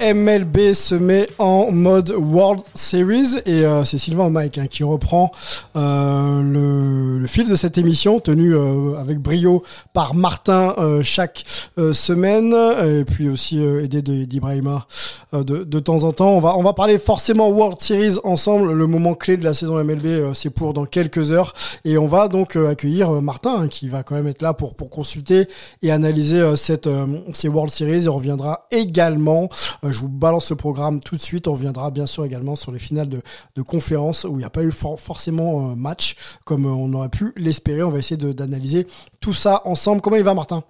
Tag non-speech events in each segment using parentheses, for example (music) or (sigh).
MLB se met en mode World Series et euh, c'est Sylvain Mike hein, qui reprend le, le fil de cette émission tenue euh, avec brio par Martin euh, chaque euh, semaine et puis aussi euh, aidé d'Ibrahima euh, de, de temps en temps. On va, on va parler forcément World Series ensemble. Le moment clé de la saison MLB, euh, c'est pour dans quelques heures et on va donc euh, accueillir euh, Martin hein, qui va quand même être là pour, pour consulter et analyser euh, cette, euh, ces World Series. Il reviendra également euh, je vous balance le programme tout de suite. On reviendra bien sûr également sur les finales de, de conférence où il n'y a pas eu for- forcément euh, match comme euh, on aurait pu l'espérer. On va essayer d'analyser tout ça ensemble. Comment il va Martin?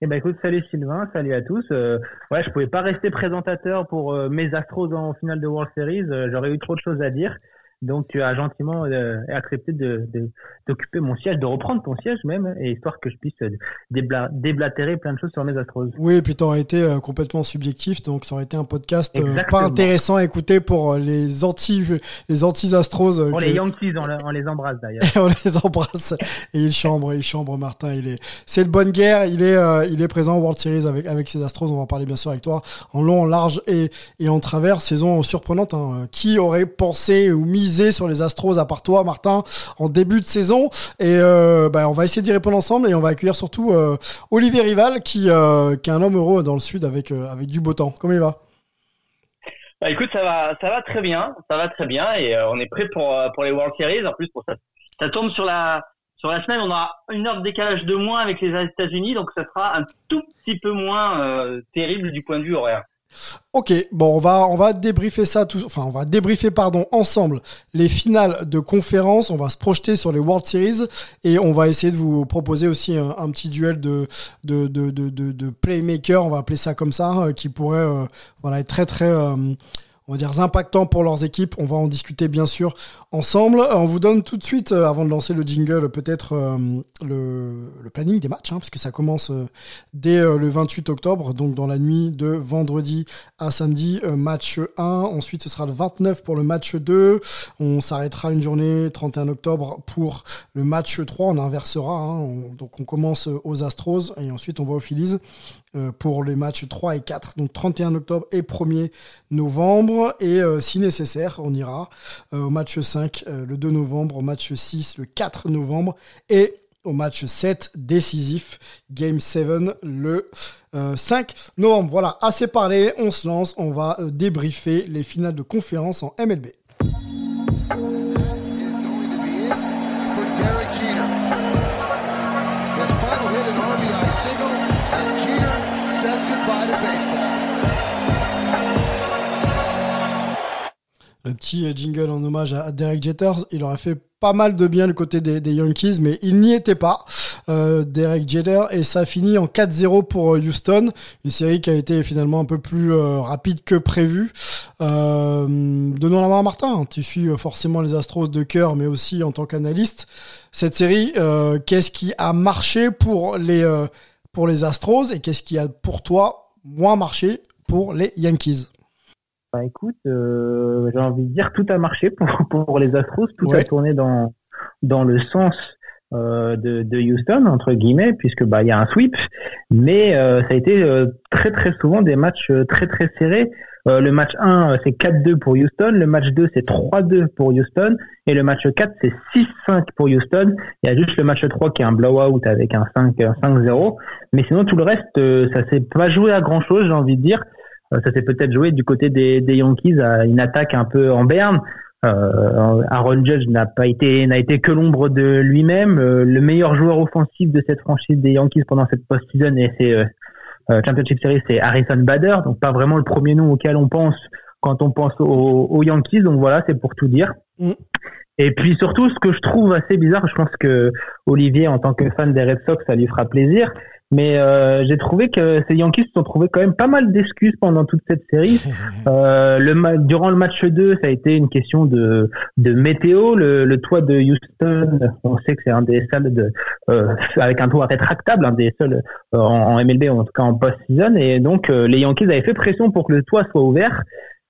Eh ben écoute, salut Sylvain, salut à tous. Euh, ouais, je pouvais pas rester présentateur pour euh, mes Astros en finale de World Series. J'aurais eu trop de choses à dire. Donc tu as gentiment euh, accepté de de- d'occuper mon siège, de reprendre ton siège même, et histoire que je puisse euh, débla- déblatérer plein de choses sur mes Astros. Oui, et puis tu aurais été euh, complètement subjectif, donc ça aurait été un podcast euh, pas intéressant à écouter pour les anti les anti Astros. euh, Pour que- les Yankees, on, le- on les embrasse d'ailleurs. (laughs) on les embrasse et il chambre, il chambre Martin. Il est, c'est de bonne guerre. Il est, il est présent au World Series avec avec ses Astros. On va en parler bien sûr avec toi en long, en large et et en travers. Saison surprenante. hein. Qui aurait pensé ou sur les Astros à part toi, Martin, en début de saison Et euh, bah, on va essayer d'y répondre ensemble et on va accueillir surtout euh, Olivier Rival qui euh, qui est un homme heureux dans le sud avec avec du beau temps. Comment il va? Bah, écoute, ça va, ça va très bien, ça va très bien et on est prêt pour pour les World Series. En plus, pour ça, ça tombe sur la sur la semaine, on aura une heure de décalage de moins avec les États-Unis, donc ça sera un tout petit peu moins terrible du point de vue horaire. Ok, bon, on va on débriefer ça tout, enfin on va débriefer pardon ensemble les finales de conférence. On va se projeter sur les World Series et on va essayer de vous proposer aussi un, petit duel de de, playmaker, on va appeler ça comme ça, euh, qui pourrait euh, être très très euh, on va dire impactant pour leurs équipes. On va en discuter bien sûr ensemble. Euh, On vous donne tout de suite, euh, avant de lancer le jingle, peut-être euh, le, planning des matchs, hein, parce que ça commence dès le 28 octobre, donc dans la nuit de vendredi à samedi, match 1. Ensuite, ce sera le 29 pour le match 2. On s'arrêtera une journée 31 octobre pour le match 3. On inversera. hein. On- donc on commence aux Astros et ensuite on va aux Phillies pour les matchs 3 et 4. Donc 31 octobre et 1er novembre. Et euh, si nécessaire, on ira euh, au match 5 euh, le 2 novembre, au match 6 le 4 novembre et au match 7 décisif, Game 7 le euh, 5 novembre. Voilà, assez parlé, on se lance, on va euh, débriefer les finales de conférence en MLB. Le petit euh, jingle en hommage à Derek Jeter, il aurait fait pas mal de bien du côté des, Yankees, mais il n'y était pas, euh, Derek Jeter, et ça finit en 4-0 pour euh, Houston, une série qui a été finalement un peu plus rapide que prévu. Euh, donnons la main à Martin, tu suis forcément les Astros de cœur, mais aussi en tant qu'analyste. Cette série, qu'est-ce qui a marché pour les, pour les Astros et qu'est-ce qui a pour toi moins marché pour les Yankees? Bah écoute, euh, j'ai envie de dire tout a marché pour, (laughs) pour les Astros, tout Ouais. a tourné dans dans le sens euh, de, de Houston entre guillemets, puisque bah il y a un sweep, mais euh, ça a été euh, très très souvent des matchs euh, très très serrés. Euh, le match 1 euh, c'est 4-2 pour Houston, le match 2 c'est 3-2 pour Houston et le match 4 c'est 6-5 pour Houston. Il y a juste le match 3 qui est un blowout avec un 5 un 5-0, mais sinon tout le reste euh, ça s'est pas joué à grand chose, j'ai envie de dire. Euh, ça s'est peut-être joué du côté des, des Yankees à une attaque un peu en berne. Euh, Aaron Judge n'a pas été n'a été que l'ombre de lui-même. Euh, le meilleur joueur offensif de cette franchise des Yankees pendant cette post-season et c'est euh, Championship Series, c'est Harrison Bader, donc pas vraiment le premier nom auquel on pense quand on pense aux, aux Yankees. Donc voilà, c'est pour tout dire. Mm. Et puis surtout, ce que je trouve assez bizarre, je pense que Olivier, en tant que fan des Red Sox, ça lui fera plaisir. Mais euh, j'ai trouvé que ces Yankees se sont trouvés quand même pas mal d'excuses pendant toute cette série. (laughs) Euh, le ma- durant le match 2, ça a été une question de, de météo. Le, le toit de Houston, on sait que c'est un des seuls de, euh, avec un toit rétractable, un des seuls euh, en, en MLB, en tout cas en post-season. Et donc euh, les Yankees avaient fait pression pour que le toit soit ouvert.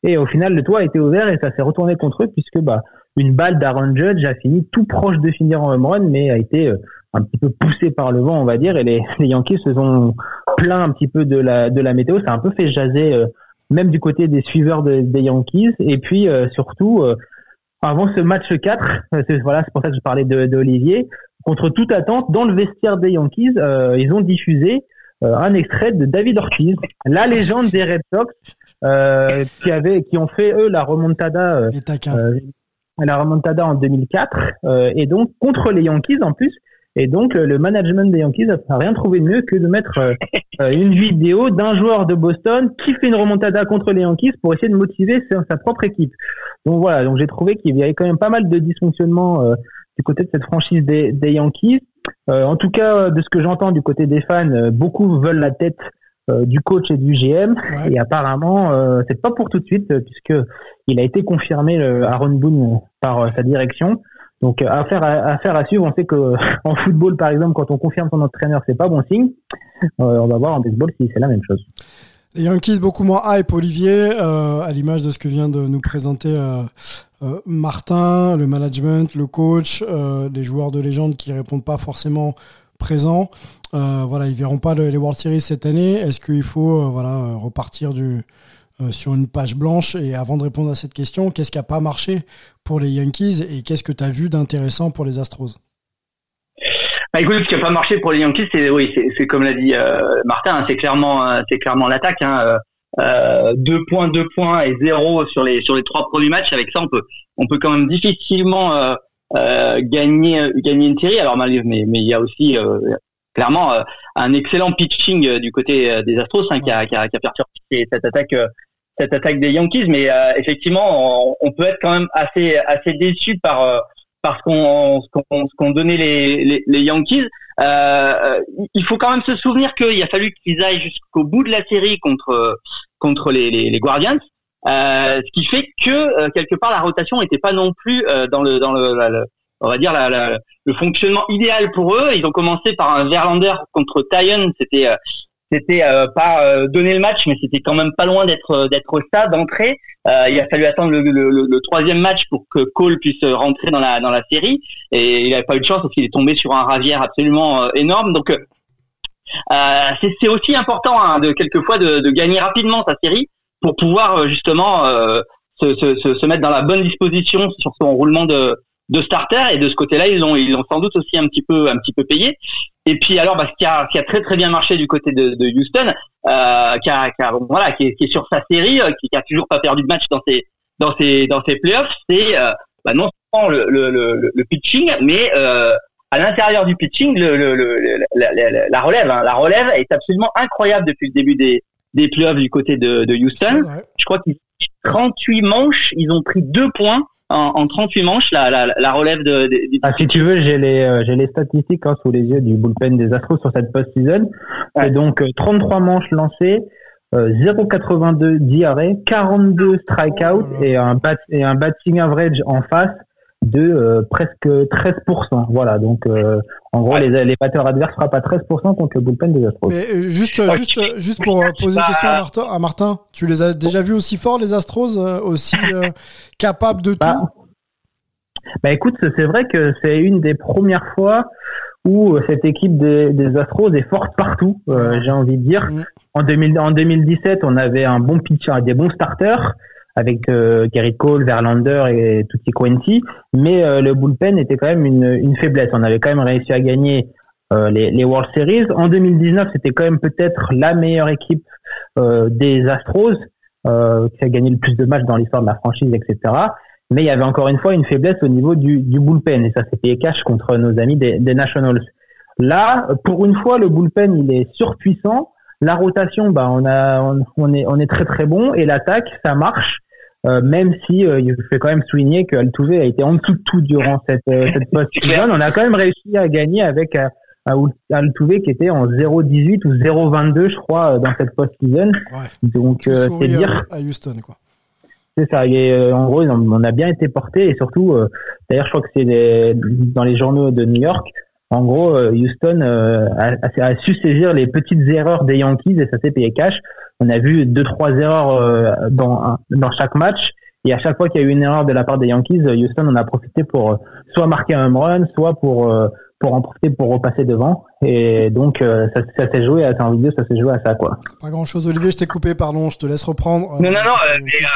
Et au final, le toit a été ouvert et ça s'est retourné contre eux puisque bah une balle d'Aaron Judge a fini tout proche de finir en home run, mais a été euh, un petit peu poussé par le vent, on va dire, et les, (laughs) les Yankees se sont plaints un petit peu de la, de la météo. Ça a un peu fait jaser, euh, même du côté des suiveurs de- des Yankees. Et puis, euh, surtout, euh, avant ce match 4, euh, c'est voilà, c'est pour ça que je parlais de, de Olivier, contre toute attente, dans le vestiaire des Yankees, ils ont diffusé un extrait de David Ortiz, la légende des Red Sox, qui, avait, qui ont fait, eux, la remontada la remontada en 2004 euh, et donc contre les Yankees en plus et donc euh, le management des Yankees n'a rien trouvé de mieux que de mettre euh, (laughs) euh, une vidéo d'un joueur de Boston qui fait une remontada contre les Yankees pour essayer de motiver sa, propre équipe. Donc voilà, donc j'ai trouvé qu'il y avait quand même pas mal de dysfonctionnements euh, du côté de cette franchise des, des Yankees. Euh, en tout cas, de ce que j'entends du côté des fans, beaucoup veulent la tête euh, du coach et du GM. Ouais. Et apparemment, c'est pas pour tout de suite, puisque il a été confirmé Aaron Boone par sa direction. Donc euh, à, affaire à suivre. On sait que (laughs) en football, par exemple, quand on confirme son entraîneur, c'est pas bon signe. Euh, on va voir en baseball si c'est la même chose. Les Yankees beaucoup moins hype, Olivier, euh, à l'image de ce que vient de nous présenter Martin, le management, le coach, les joueurs de légende qui répondent pas forcément présents. Voilà, ils verront pas le- les World Series cette année. Est-ce qu'il faut voilà repartir du sur une page blanche Et avant de répondre à cette question, qu'est-ce qui a pas marché pour les Yankees et qu'est-ce que tu as vu d'intéressant pour les Astros? Bah, écoute, ce qui n'a pas marché pour les Yankees, c'est oui, c'est- comme l'a dit euh, Martin, hein, c'est clairement, euh, c'est clairement l'attaque. Hein, euh, euh, deux points, deux points et zéro sur les sur les trois premiers matchs. Avec ça, on peut on peut quand même difficilement euh, euh, gagner gagner une série. Alors mais mais il y a aussi euh, clairement euh, un excellent pitching euh, du côté euh, des Astros hein, qui a qui a, qui a perturbé cette attaque euh, cette attaque des Yankees. Mais euh, effectivement, on, peut être quand même assez assez déçu par euh, par ce qu'on qu'on qu'ont donné les, les, Yankees. Il faut quand même se souvenir qu'il a fallu qu'ils aillent jusqu'au bout de la série contre contre les, les, Guardians, ce qui fait que quelque part la rotation n'était pas non plus dans le dans le, on va dire le fonctionnement idéal pour eux. Ils ont commencé par un Verlander contre Tyon, c'était c'était euh, pas euh, donner le match, mais c'était quand même pas loin d'être d'être ça d'entrée. Euh, il a fallu attendre le, troisième match pour que Cole puisse rentrer dans la dans la série et il n'avait pas eu de chance parce qu'il est tombé sur un ravière absolument euh, énorme. Donc euh, euh, c'est aussi important hein, de quelquefois de, de gagner rapidement sa série pour pouvoir euh, justement euh, se, se mettre dans la bonne disposition sur son roulement de de starter et de ce côté-là ils ont ils ont sans doute aussi un petit peu un petit peu payé. Et puis alors bah, ce qui a, ce qui a très très bien marché du côté de, de Houston euh, qui a, qui a- voilà qui est, qui est sur sa série euh, qui, qui a toujours pas perdu de match dans ses dans ses dans ses playoffs c'est euh, bah, non seulement le, le, le, le pitching mais euh, à l'intérieur du pitching le, le, le- la, la- la- relève hein. la relève est absolument incroyable depuis le début des des playoffs du côté de, de Houston. Je crois qu'ils 38 manches ils ont pris deux points en, en 38 manches la, la, la relève de, Ah, si tu veux, j'ai les, euh, j'ai les statistiques hein, sous les yeux du bullpen des Astros sur cette post-season. Ouais. Donc euh, 33 manches lancées, euh, 0,82 d'IRA, 42 strikeouts Oh et un, bat, et un batting average en face de euh, presque 13%. Voilà, donc euh, en gros, Ouais. les, les batteurs adverses frappent à 13% contre le bullpen des Astros. Mais euh, juste, Ouais, juste, juste pour poser une question à Martin, à Martin, tu les as déjà vus aussi forts, les Astros, aussi euh, (laughs) capables de Bah, tout? Bah écoute, c'est vrai que c'est une des premières fois où cette équipe des, des Astros est forte partout, euh, j'ai envie de dire. Mm. En, 2000 en 2017, on avait un bon pitcher, des bons starters avec euh, Gary Cole, Verlander et Tutti Quincy, mais euh, le bullpen était quand même une, faiblesse. On avait quand même réussi à gagner euh, les, World Series. En 2019, c'était quand même peut-être la meilleure équipe euh, des Astros, qui a gagné le plus de matchs dans l'histoire de la franchise, etc mais il y avait encore une fois une faiblesse au niveau du, bullpen et ça payé cash contre nos amis des Nationals. Là, pour une fois, le bullpen il est surpuissant. La rotation, bah on a, on, on est, on est très très bon et l'attaque, ça marche. Euh, même si euh, il faut quand même souligner que Altuve a été en dessous de tout durant (laughs) cette, euh, cette post-season, on a quand même réussi à gagner avec euh, Altuve qui était en 0-18 ou 0-22, je crois, dans cette post-season. Ouais. Donc, euh, c'est dire. à, Houston, quoi. C'est ça. Et, euh, en gros, on on a bien été porté et surtout, euh, d'ailleurs, je crois que c'est dans les journaux de New York. En gros, euh, Houston euh, a, a- a su saisir les petites erreurs des Yankees et ça s'est payé cash. On a vu deux trois erreurs euh, dans dans chaque match et à chaque fois qu'il y a eu une erreur de la part des Yankees, Houston en a profité pour soit marquer un home run, soit pour pour en profiter pour repasser devant. Et donc euh, ça, ça s'est joué à en vidéo, ça s'est joué à ça quoi. Pas grand chose, Olivier, je t'ai coupé, pardon, je te laisse reprendre. Non, non, non, euh, mais, euh,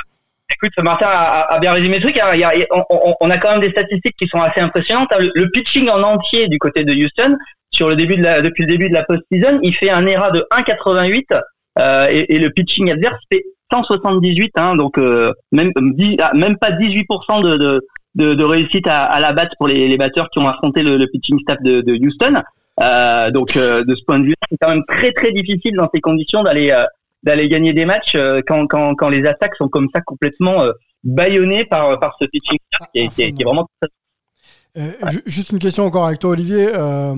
Écoute, Martin a, a bien résumé le truc. hein. Il y a- on, on- a quand même des statistiques qui sont assez impressionnantes. hein. Le, pitching en entier du côté de Houston, sur le début de la, depuis le début de la post-season, il fait un ERA de 1,88 euh, et, et le pitching adverse fait 178. Hein, donc euh, même dix- ah, même pas 18% de, de, de, de réussite à, à la batte pour les, les batteurs qui ont affronté le, le pitching staff de, de Houston. Euh, donc euh, de ce point de vue, c'est quand même très très difficile dans ces conditions d'aller euh, d'aller gagner des matchs euh, quand, quand, quand les attaques sont comme ça complètement euh, bâillonnées par, par ce pitching staff qui est, qui est- qui est vraiment Euh, ju- Juste une question encore avec toi, Olivier. Euh,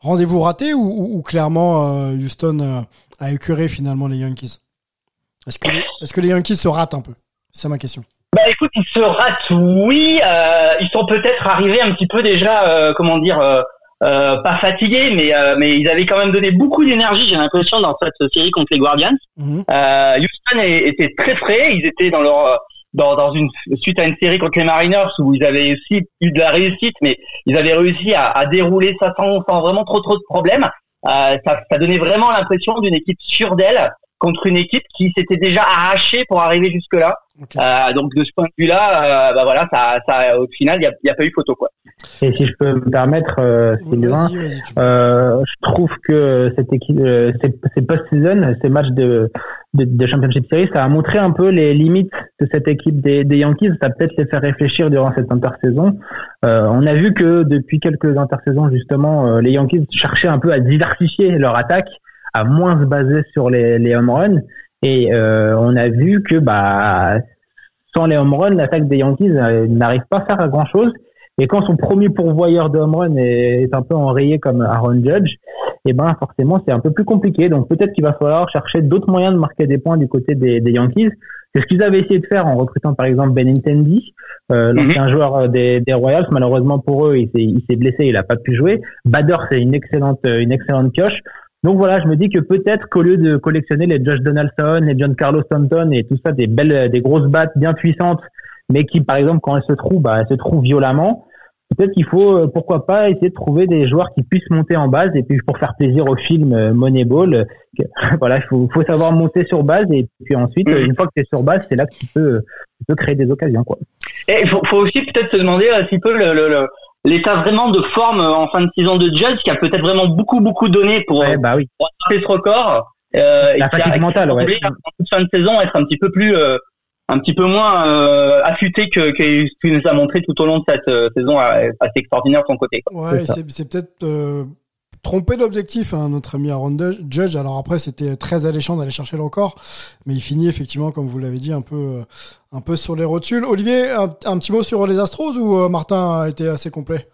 Rendez-vous raté ou, ou- ou clairement euh, Houston euh, a écuré finalement les Yankees? Est-ce que, les- est-ce que les Yankees se ratent un peu? C'est ma question. Bah écoute, ils se ratent, oui. Euh, ils sont peut-être arrivés un petit peu déjà, euh, comment dire, euh, pas fatigués, mais euh, mais ils avaient quand même donné beaucoup d'énergie, j'ai l'impression, dans cette série contre les Guardians. Mhm. Euh, Houston était très frais. Ils étaient dans leur dans, dans une suite à une série contre les Mariners où ils avaient aussi eu de la réussite, mais ils avaient réussi à, à dérouler ça sans, sans vraiment trop trop de problèmes. Euh, ça, ça donnait vraiment l'impression d'une équipe sûre d'elle contre une équipe qui s'était déjà arrachée pour arriver jusque là. Euh, donc de ce point de vue-là, euh, bah voilà, ça, ça, au final, il n'y a, pas eu photo quoi. Et si je peux me permettre, euh, Sylvain. Euh, je trouve que cette équipe, euh, ces, ces post-season, ces matchs de, de, de Championship Series, ça a montré un peu les limites de cette équipe des, des Yankees. Ça a peut-être les fait réfléchir durant cette intersaison. Euh, on a vu que depuis quelques intersaisons, justement, euh, les Yankees cherchaient un peu à diversifier leur attaque, à moins se baser sur les, les home runs. Et euh, on a vu que bah, sans les home runs, l'attaque des Yankees euh, n'arrive pas à faire grand-chose. Et quand son premier pourvoyeur de home run est, est un peu enrayé comme Aaron Judge, et ben forcément c'est un peu plus compliqué. Donc peut-être qu'il va falloir chercher d'autres moyens de marquer des points du côté des, des Yankees. C'est ce qu'ils avaient essayé de faire en recrutant par exemple Benintendi, euh, l'ancien joueur des, des Royals. Malheureusement pour eux, il s'est, blessé, il a pas pu jouer. Bader c'est une excellente une excellente pioche. Donc voilà, je me dis que peut-être qu'au lieu de collectionner les Josh Donaldson, les John Carlos Stanton et tout ça, des belles, des grosses battes bien puissantes, mais qui par exemple quand elles se trouvent, bah, elles se trouvent violemment. Peut-être qu'il faut, euh, pourquoi pas, essayer de trouver des joueurs qui puissent monter en base et puis pour faire plaisir au film euh, Moneyball, euh, que- (laughs) voilà, il faut, faut savoir monter sur base et puis ensuite, euh, une fois que tu es sur base, c'est là que tu peux, tu peux créer des occasions, quoi. Et il faut, faut aussi peut-être se demander un petit peu le, le, le- l'état vraiment de forme euh, en fin de saison de Judge qui a peut-être vraiment beaucoup beaucoup donné pour, Ouais, bah oui. pour atteindre ce record. Euh, La et qui a- fatigue qui a mentale, ouais. semblé, En toute fin de saison, être un petit peu plus, euh, un petit peu moins euh, affûté que, que ce qu'il nous a montré tout au long de cette euh, saison euh, assez extraordinaire de son côté. quoi. Ouais, c'est peut-être tromper l'objectif, hein, notre ami Aaron Judge. Alors après, c'était très alléchant d'aller chercher le record, mais il finit effectivement, comme vous l'avez dit, un peu, euh, sur les rotules. Olivier, un, petit mot sur les Astros ou euh, Martin a été assez complet?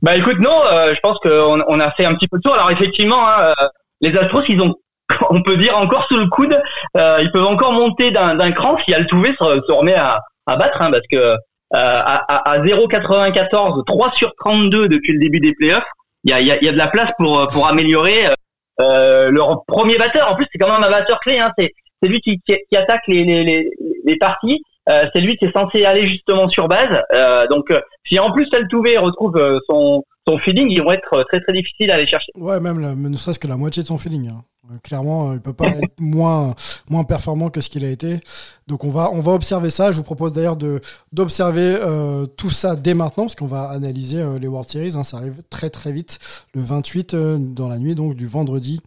Bah écoute, non, euh, je pense qu'on on a fait un petit peu de tour. Alors effectivement, hein, les Astros, ils ont, (laughs) on peut dire encore sous le coude, ils peuvent encore monter d'un cran si Altuve se, se remet à, battre, hein, parce que à, à 0,94, 3 sur 32 depuis le début des playoffs, il y a, y, a, y a de la place pour pour améliorer euh, euh, leur premier batteur. En plus, c'est quand même un batteur clé. Hein, c'est c'est lui qui, qui, qui attaque les, les, les, les parties. Euh, c'est lui qui est censé aller justement sur base. Euh, donc, euh, si en plus Altuve retrouve euh, son, son feeling, ils vont être très très difficiles à aller chercher. Ouais, même la- ne serait-ce que la moitié de son feeling. hein. Euh, Clairement, euh, il peut pas être (laughs) moins, moins performant que ce qu'il a été. Donc on va, on va observer ça. Je vous propose d'ailleurs de d'observer euh, tout ça dès maintenant, parce qu'on va analyser euh, les World Series. hein. ça arrive très très vite, le 28 euh, dans la nuit, donc du vendredi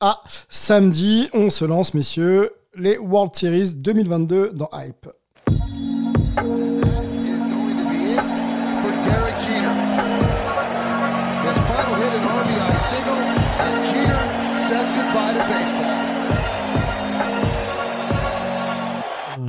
à samedi. On se lance, messieurs, les World Series 2022 dans Hype.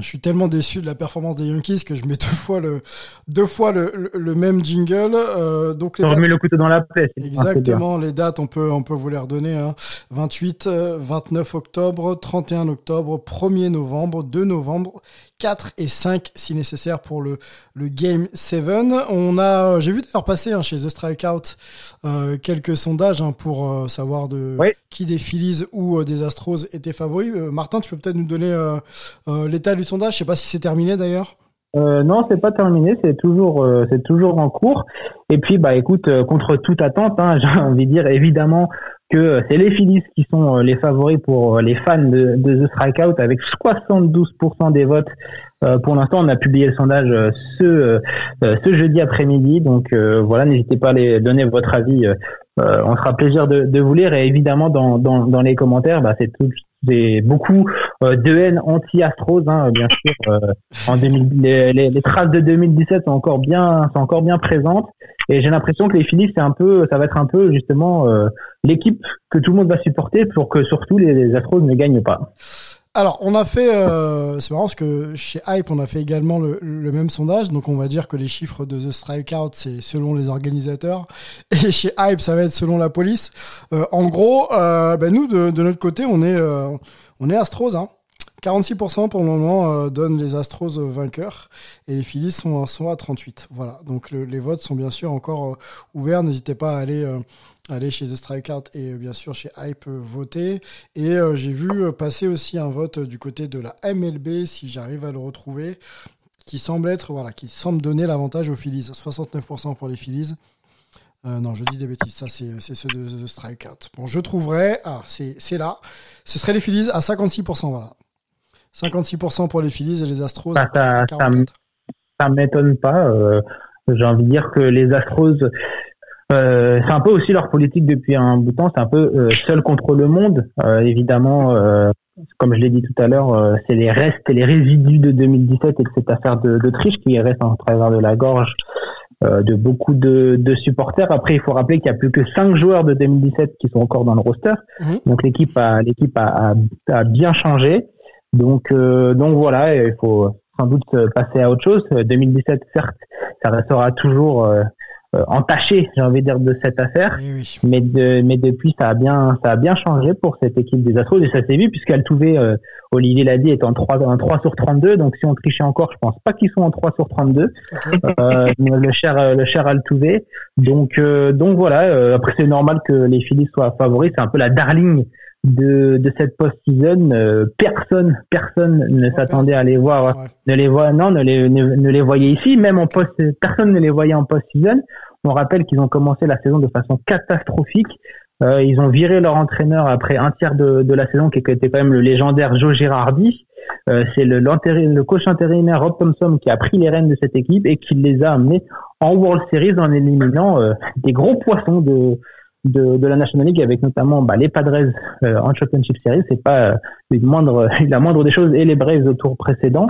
Je suis tellement déçu de la performance des Yankees que je mets deux fois le, deux fois le, le, même jingle. Euh, donc les dates, le couteau dans la plaie. Exactement, les dates, on peut, on peut vous les redonner. Hein. 28, 29 octobre, 31 octobre, 1er novembre, 2 novembre, 4 et 5 si nécessaire pour le, le Game 7. On a, j'ai vu d'ailleurs passer hein, chez The Strikeout euh, quelques sondages hein, pour euh, savoir de qui des Phillies ou euh, des Astros étaient favoris. Euh, Martin, tu peux peut-être nous donner l'état du sondage. Je sais pas si c'est terminé d'ailleurs. Euh, non, c'est pas terminé, c'est toujours, c'est toujours en cours. Et puis, bah, écoute, contre toute attente, hein, (laughs) j'ai envie de dire évidemment que c'est les Phillies qui sont les favoris pour les fans de, de The Strikeout avec 72% des votes. pour l'instant, on a publié le sondage ce, ce jeudi après-midi, donc voilà, n'hésitez pas à les donner votre avis euh, on sera plaisir de, de, vous lire et évidemment dans, dans, dans les commentaires, bah, c'est tout, c'est beaucoup euh, de haine anti-Astros, hein, bien sûr. Euh, en 2000, les, les, traces de 2017 sont encore bien, sont encore bien présentes et j'ai l'impression que les Phillies, c'est un peu, ça va être un peu justement l'équipe que tout le monde va supporter pour que surtout les, les Astros ne gagnent pas. Alors, on a fait, euh, c'est marrant parce que chez Hype, on a fait également le, même sondage. Donc, on va dire que les chiffres de The Strikeout, c'est selon les organisateurs. (laughs) Et chez Hype, ça va être selon la police. Euh, en gros, euh, ben nous, de, notre côté, on est, on est Astros. Hein. 46% pour le moment donnent les Astros vainqueurs et les Phillies sont, sont à 38. Voilà. Donc, les votes sont bien sûr encore ouverts. N'hésitez pas à aller aller chez The Strikeout et euh, bien sûr chez Hype euh, voter. Et euh, j'ai vu passer aussi un vote du côté de la MLB, si j'arrive à le retrouver, qui semble être, voilà, qui semble donner l'avantage aux Phillies. 69% pour les Phillies. non, je dis des bêtises, ça c'est ceux de The Strikeout. Bon, je trouverai, ah, c'est là, ce serait les Phillies à 56%, voilà. 56% pour les Phillies et les Astros bah, ça, ça, m'étonne pas. J'ai envie de dire que les Astros, euh, c'est un peu aussi leur politique depuis un bout de temps. C'est un peu euh, seul contre le monde. Euh, évidemment, euh, comme je l'ai dit tout à l'heure, c'est les restes et les résidus de 2017 et de cette affaire de, de triche qui reste en travers de la gorge de beaucoup de, de, supporters. Après, il faut rappeler qu'il y a plus que cinq joueurs de 2017 qui sont encore dans le roster. Mhm. Donc l'équipe a l'équipe a, a, a, bien changé. Donc donc voilà, il faut sans doute passer à autre chose. 2017, certes, ça restera toujours euh, entaché, j'ai envie de dire, de cette affaire. Mais, de, mais depuis, ça a bien, ça a bien changé pour cette équipe des Astros et ça s'est vu puisqu'elle trouvait, euh, Olivier l'a dit, est en 3, 3 sur 32. Donc si on trichait encore, je pense pas qu'ils sont en 3 sur 32. euh, le cher, le cher Altuve. Donc, euh, donc voilà. après, c'est normal que les Phillies soient favoris. C'est un peu la darling de, de cette post-season. personne, personne ne s'attendait à les voir, ne les voit, non, ne les, ne, les voyait ici. Même en post, personne ne les voyait en post-season. On rappelle qu'ils ont commencé la saison de façon catastrophique. Euh, ils ont viré leur entraîneur après un tiers de, la saison, qui était quand même le légendaire Joe Girardi. Euh, c'est le, le, coach intérimaire Rob Thompson qui a pris les rênes de cette équipe et qui les a amenés en World Series en éliminant euh, des gros poissons de, de, la National League avec notamment bah, les Padres en Championship Series. C'est pas une moindre, (laughs) la moindre des choses et les Braves au tour précédent.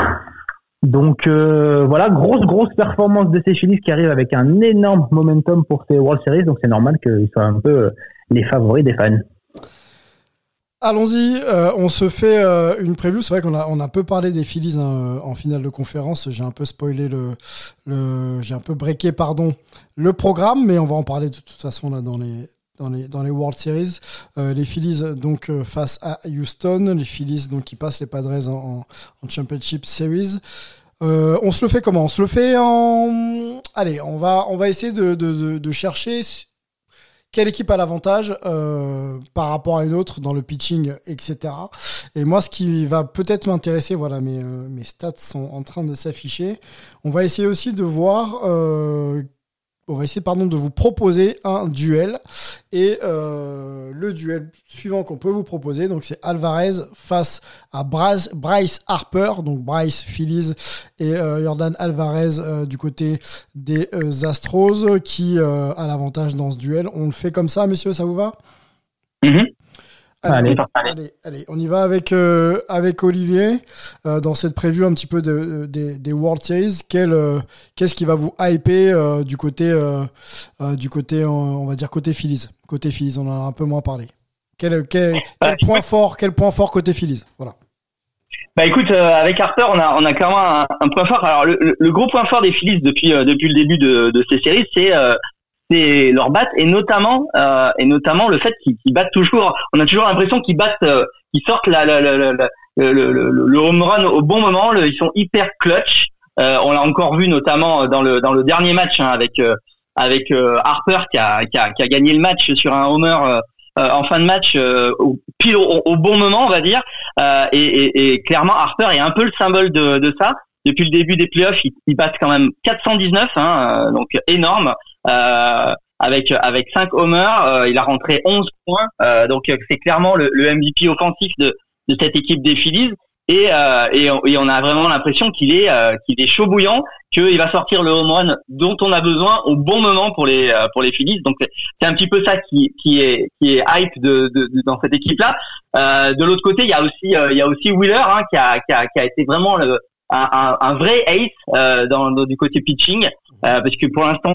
Donc euh, voilà, grosse grosse performance de ces Phillies qui arrivent avec un énorme momentum pour ces World Series, donc c'est normal qu'ils soient un peu euh, les favoris des fans. Allons-y, euh, on se fait une preview. C'est vrai qu'on a, on a peu parlé des Phillies hein, en finale de conférence. J'ai un peu spoilé le, le j'ai un peu breaké pardon le programme, mais on va en parler de toute façon là dans les dans les, dans les World Series. les Phillies donc face à Houston, les Phillies donc qui passent les Padres en, en Championship Series. Euh, on se le fait comment? On se le fait en. Allez, on va, on va essayer de, de, de, chercher quelle équipe a l'avantage euh, par rapport à une autre dans le pitching, etc. Et moi, ce qui va peut-être m'intéresser, voilà, mes, euh, mes stats sont en train de s'afficher. On va essayer aussi de voir euh, on va essayer pardon, de vous proposer un duel. Et euh, le duel suivant qu'on peut vous proposer, donc c'est Alvarez face à Bryce, Harper, donc Bryce Phillies et euh, Jordan Alvarez euh, du côté des Astros, qui a l'avantage dans ce duel. On le fait comme ça, messieurs, ça vous va? Mm-hmm. Allez, allez, on y va avec, euh, avec Olivier euh, dans cette prévue un petit peu de, des World Series. Quel, euh, qu'est-ce qui va vous hyper du côté, du côté, on va dire côté Phillies, côté Phillies, on en a un peu moins parlé. Quel, quel, quel point fort, quel point fort côté Phillies, voilà. Bah écoute, euh, avec Harper, on a on a clairement un, un point fort. Alors le, le, le gros point fort des Phillies depuis euh, depuis le début de, de ces séries, c'est euh, c'est leur batte et notamment euh, et notamment le fait qu'ils battent toujours. On a toujours l'impression qu'ils battent, euh, qu'ils sortent la, la, la, la- le, le, le, home run au bon moment. Le- ils sont hyper clutch. Euh, on l'a encore vu notamment dans le dans le dernier match hein, avec euh, avec euh, Harper qui a, qui a qui a gagné le match sur un homer. euh, en fin de match, au, pile au, bon moment, on va dire, et, et, et clairement Harper est un peu le symbole de, de ça. Depuis le début des playoffs, il, il passe quand même 419, hein, euh, donc énorme. Euh, avec avec 5 homers, euh, il a rentré 11 points, euh, donc euh, c'est clairement le, le MVP offensif de, de cette équipe des Phillies. Et, euh, et, et on a vraiment l'impression qu'il est euh, qu'il est chaud bouillant, qu'il va sortir le home run dont on a besoin au bon moment pour les pour les Phillies. Donc c'est un petit peu ça qui qui est qui est hype de, de, de- dans cette équipe là. De l'autre côté, il y a aussi il y a aussi Wheeler hein, qui a qui a qui a été vraiment le, un, un, vrai ace euh, dans, dans- du côté pitching euh, parce que pour l'instant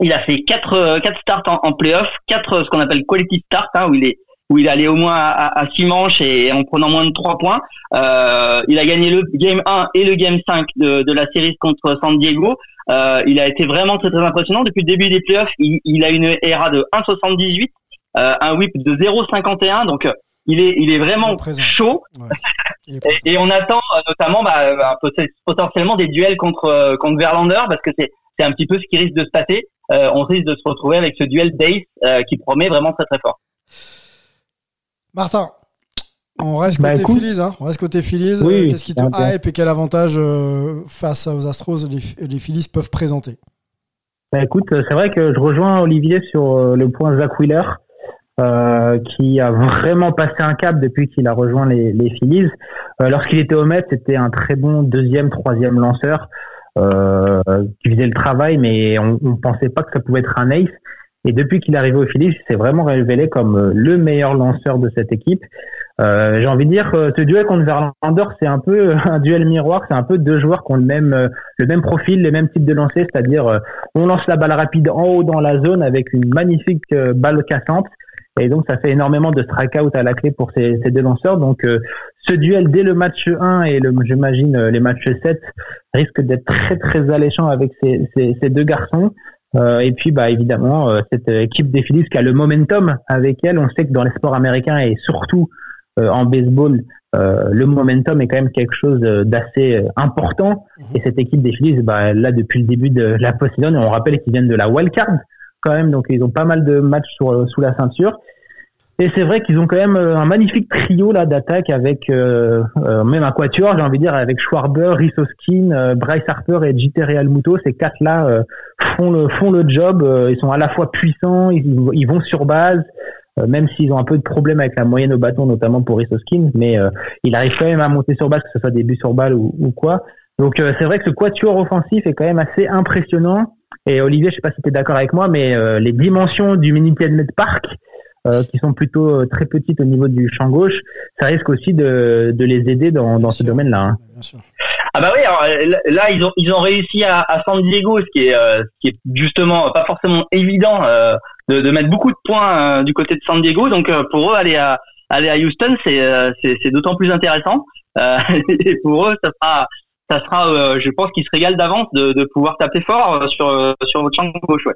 il a fait quatre euh, quatre starts en, en playoff, quatre ce qu'on appelle quality start hein, où il est où il allé au moins à, à, six manches et en prenant moins de trois points. Euh, il a gagné le game 1 et le game 5 de, de la série contre San Diego. Euh, il a été vraiment très très impressionnant depuis le début des playoffs. Il, il a une ERA de 1,78, euh, un WHIP de 0,51. Donc il est il est vraiment Présent. chaud. Est. Et, et on attend euh, notamment bah, euh, potentiellement des duels contre euh, contre Verlander parce que c'est c'est un petit peu ce qui risque de se passer. Euh, on risque de se retrouver avec ce duel d'Ace euh, qui promet vraiment très très fort. Martin, on reste Bah, côté écoute. Phillies. Hein. On reste côté Phillies. Oui, Qu'est-ce qui te hype et quel avantage euh, face aux Astros les, les Phillies peuvent présenter? Bah écoute, c'est vrai que je rejoins Olivier sur le point Zach Wheeler, euh, qui a vraiment passé un cap depuis qu'il a rejoint les, les Phillies. Euh, Lorsqu'il était au Mets, c'était un très bon deuxième, troisième lanceur euh, qui faisait le travail, mais on ne pensait pas que ça pouvait être un ace. Et depuis qu'il est arrivé aux Phillies, il s'est vraiment révélé comme euh, le meilleur lanceur de cette équipe. Euh, J'ai envie de dire que ce duel contre Verlander, c'est un peu (laughs) un duel miroir, c'est un peu deux joueurs qui ont le même, le même profil, les mêmes types de lancers, c'est-à-dire on lance la balle rapide en haut dans la zone avec une magnifique balle cassante. Et donc, ça fait énormément de strikeout à la clé pour ces, ces deux lanceurs. Donc, euh, ce duel dès le match 1 et le, j'imagine euh, les matchs 7 risque d'être très, très alléchant avec ces, ces, ces deux garçons. Euh, et puis, bah, évidemment, euh, cette équipe des Phillies qui a le momentum avec elle. On sait que dans les sports américains et surtout euh, en baseball, euh, le momentum est quand même quelque chose d'assez important. Et cette équipe des Phillies, bah, là, depuis le début de la post-saison, et on rappelle qu'ils viennent de la wild card quand même, donc ils ont pas mal de matchs sur, sous la ceinture. Et c'est vrai qu'ils ont quand même euh, un magnifique trio là d'attaque avec euh, euh, même un quatuor, j'ai envie de dire, avec Schwarber, Rhys Hoskins, euh, Bryce Harper et Jeter Realmuto. Ces quatre là euh, font le font le job. euh, ils sont à la fois puissants, ils, vont sur base, euh, même s'ils ont un peu de problème avec la moyenne au bâton, notamment pour Rhys Hoskins, mais euh, il arrive quand même à monter sur base, que ce soit des buts sur balle ou, quoi. Donc euh, c'est vrai que ce quatuor offensif est quand même assez impressionnant. Et Olivier, je sais pas si tu es d'accord avec moi, mais euh, les dimensions du Minute Med Park, euh, qui sont plutôt euh, très petites au niveau du champ gauche, ça risque aussi de, de les aider dans, dans ce domaine-là. hein. Bien sûr. Ah bah oui, alors, euh, là- là ils ont ils ont réussi à, à San Diego, ce qui est euh, ce qui est justement pas forcément évident euh, de, de mettre beaucoup de points euh, du côté de San Diego. Donc euh, pour eux aller à aller à Houston, c'est euh, c'est c'est d'autant plus intéressant. Euh, (laughs) et pour eux, ça sera ça sera, euh, je pense qu'ils se régalent d'avance de, de pouvoir taper fort euh, sur euh, sur votre champ gauche. Ouais.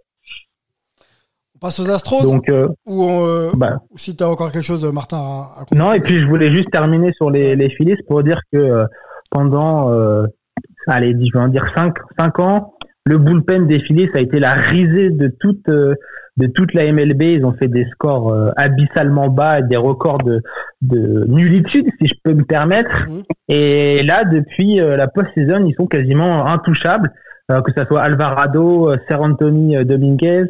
On passe aux Astros Donc, euh, ou, on, euh, bah, ou si tu as encore quelque chose, Martin, à, à Non, et puis je voulais juste terminer sur les, les Phillies pour dire que pendant, euh, allez, je vais en dire 5, cinq ans, le bullpen des Phillies a été la risée de toute, euh, de toute la MLB. Ils ont fait des scores euh, abyssalement bas et des records de, de nullitude, si je peux me permettre. Mhm. Et là, depuis euh, la post-saison, ils sont quasiment intouchables, euh, que ce soit Alvarado, Ser Anthony Dominguez.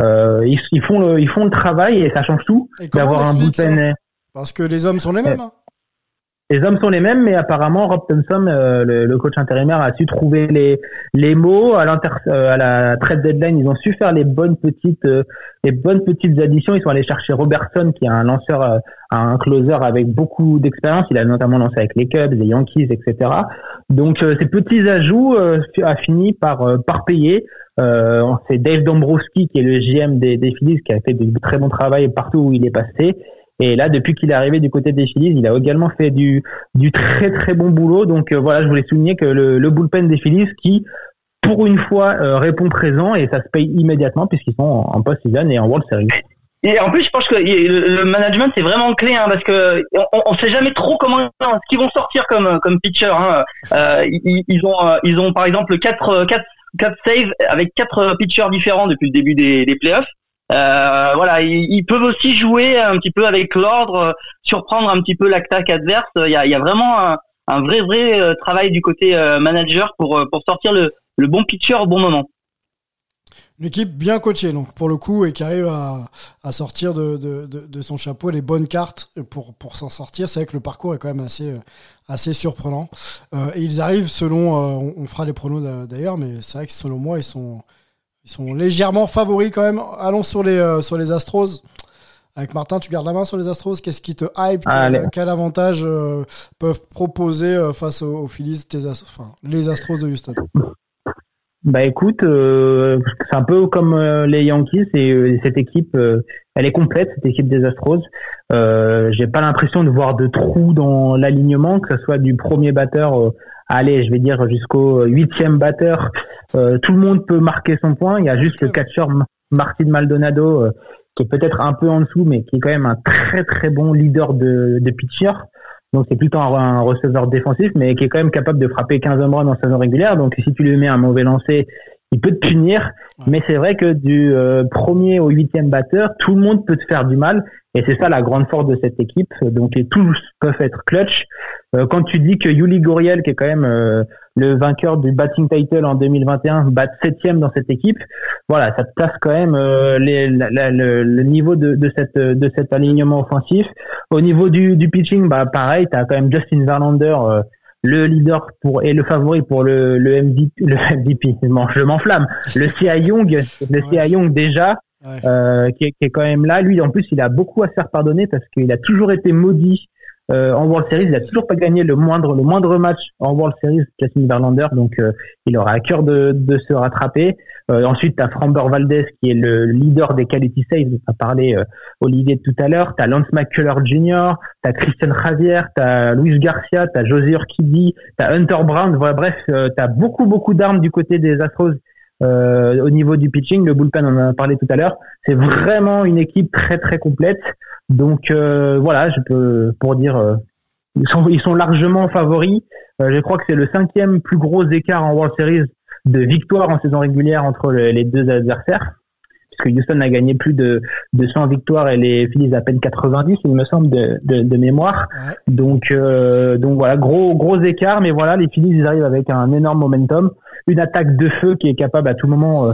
Ils, ils font le, ils font le travail et ça change tout d'avoir un bullpen. Parce que les hommes sont les mêmes. hein. Les hommes sont les mêmes, mais apparemment Rob Thompson, euh, le, le coach intérimaire, a su trouver les les mots à, euh, à la trade deadline. Ils ont su faire les bonnes petites euh, les bonnes petites additions. Ils sont allés chercher Robertson, qui est un lanceur, euh, un closer avec beaucoup d'expérience. Il a notamment lancé avec les Cubs, les Yankees, etc. Donc euh, ces petits ajouts euh, a fini par par payer. C'est Dave Dombrowski qui est le GM des, des Phillies qui a fait du très bon travail partout où il est passé. Et là, depuis qu'il est arrivé du côté des Phillies, il a également fait du, très très bon boulot. Donc voilà, je voulais souligner que le, bullpen des Phillies qui pour une fois répond présent et ça se paye immédiatement puisqu'ils sont en, post-season et en World Series. Et en plus, je pense que le management c'est vraiment clé hein, parce que on, on sait jamais trop comment ce qu'ils vont sortir comme comme pitcher. Hein. Euh, ils, ils, ont ils ont par exemple quatre quatre quatre saves avec quatre pitchers différents depuis le début des, des playoffs. Euh, voilà, ils, peuvent aussi jouer un petit peu avec l'ordre, surprendre un petit peu l'attaque adverse. Il y a, vraiment un, vrai vrai euh, travail du côté euh, manager pour pour sortir le, le bon pitcher au bon moment une équipe bien coachée donc pour le coup et qui arrive à, à sortir de, de, de, son chapeau les bonnes cartes pour, pour s'en sortir. C'est vrai que le parcours est quand même assez, assez surprenant. Et ils arrivent selon, euh, on, fera les pronos d'ailleurs, mais c'est vrai que selon moi ils sont, ils sont légèrement favoris quand même. Allons sur les, euh, sur les Astros. Avec Martin, tu gardes la main sur les Astros. Qu'est-ce qui te hype quel, quel, avantage euh, peuvent proposer euh, face aux, aux Phillies tes, enfin, les Astros de Houston? Bah écoute, c'est un peu comme les Yankees et cette équipe, elle est complète, cette équipe des Astros. J'ai pas l'impression de voir de trous dans l'alignement, que ce soit du premier batteur, allez, je vais dire jusqu'au huitième batteur. Tout le monde peut marquer son point. Il y a juste le catcher Martin Maldonado qui est peut-être un peu en dessous, mais qui est quand même un très très bon leader de, de pitcher. Donc c'est plutôt un, receveur défensif, mais qui est quand même capable de frapper 15 hommes dans saison régulière. Donc si tu lui mets un mauvais lancer, il peut te punir. Mais c'est vrai que du euh, premier au huitième batteur, tout le monde peut te faire du mal. Et c'est ça la grande force de cette équipe. Donc tous peuvent être clutch. Euh, quand tu dis que Yuli Goriel, qui est quand même euh, le vainqueur du batting title en 2021, bat septième dans cette équipe, voilà, ça te place quand même les, le, niveau de, de, cette, de cet alignement offensif. Au niveau du, du pitching, bah pareil, tu as quand même Justin Verlander le leader pour et le favori pour le, le MVP, le (laughs) MVP, je m'enflamme, le (laughs) CI Young, le CI Young déjà, euh, qui, est, qui, est, quand même là. Lui, en plus, il a beaucoup à se faire pardonner parce qu'il a toujours été maudit euh, en World Series. Il a toujours pas gagné le moindre le moindre match en World Series, Justin Verlander, donc euh, il aura à cœur de, de se rattraper. Euh, ensuite, tu as Framber Valdez qui est le leader des quality saves, tu as parlé euh, Olivier tout à l'heure, tu as Lance McCullers Jr., tu as Christian Javier, tu as Luis Garcia, tu as José Urquidy, tu as Hunter Brown, voilà, bref, euh, tu as beaucoup beaucoup d'armes du côté des Astros euh, au niveau du pitching, le bullpen, on en a parlé tout à l'heure, c'est vraiment une équipe très très complète. Donc euh, voilà, je peux pour dire, euh, ils, sont, ils sont largement favoris. je crois que c'est le cinquième plus gros écart en World Series de victoire en saison régulière entre les deux adversaires. Puisque Houston a gagné plus de, de 100 victoires et les Phillies à peine 90, il me semble, de, de, de mémoire. Donc, euh, donc voilà, gros gros écart, mais voilà, les Phillies ils arrivent avec un énorme momentum, une attaque de feu qui est capable à tout moment euh,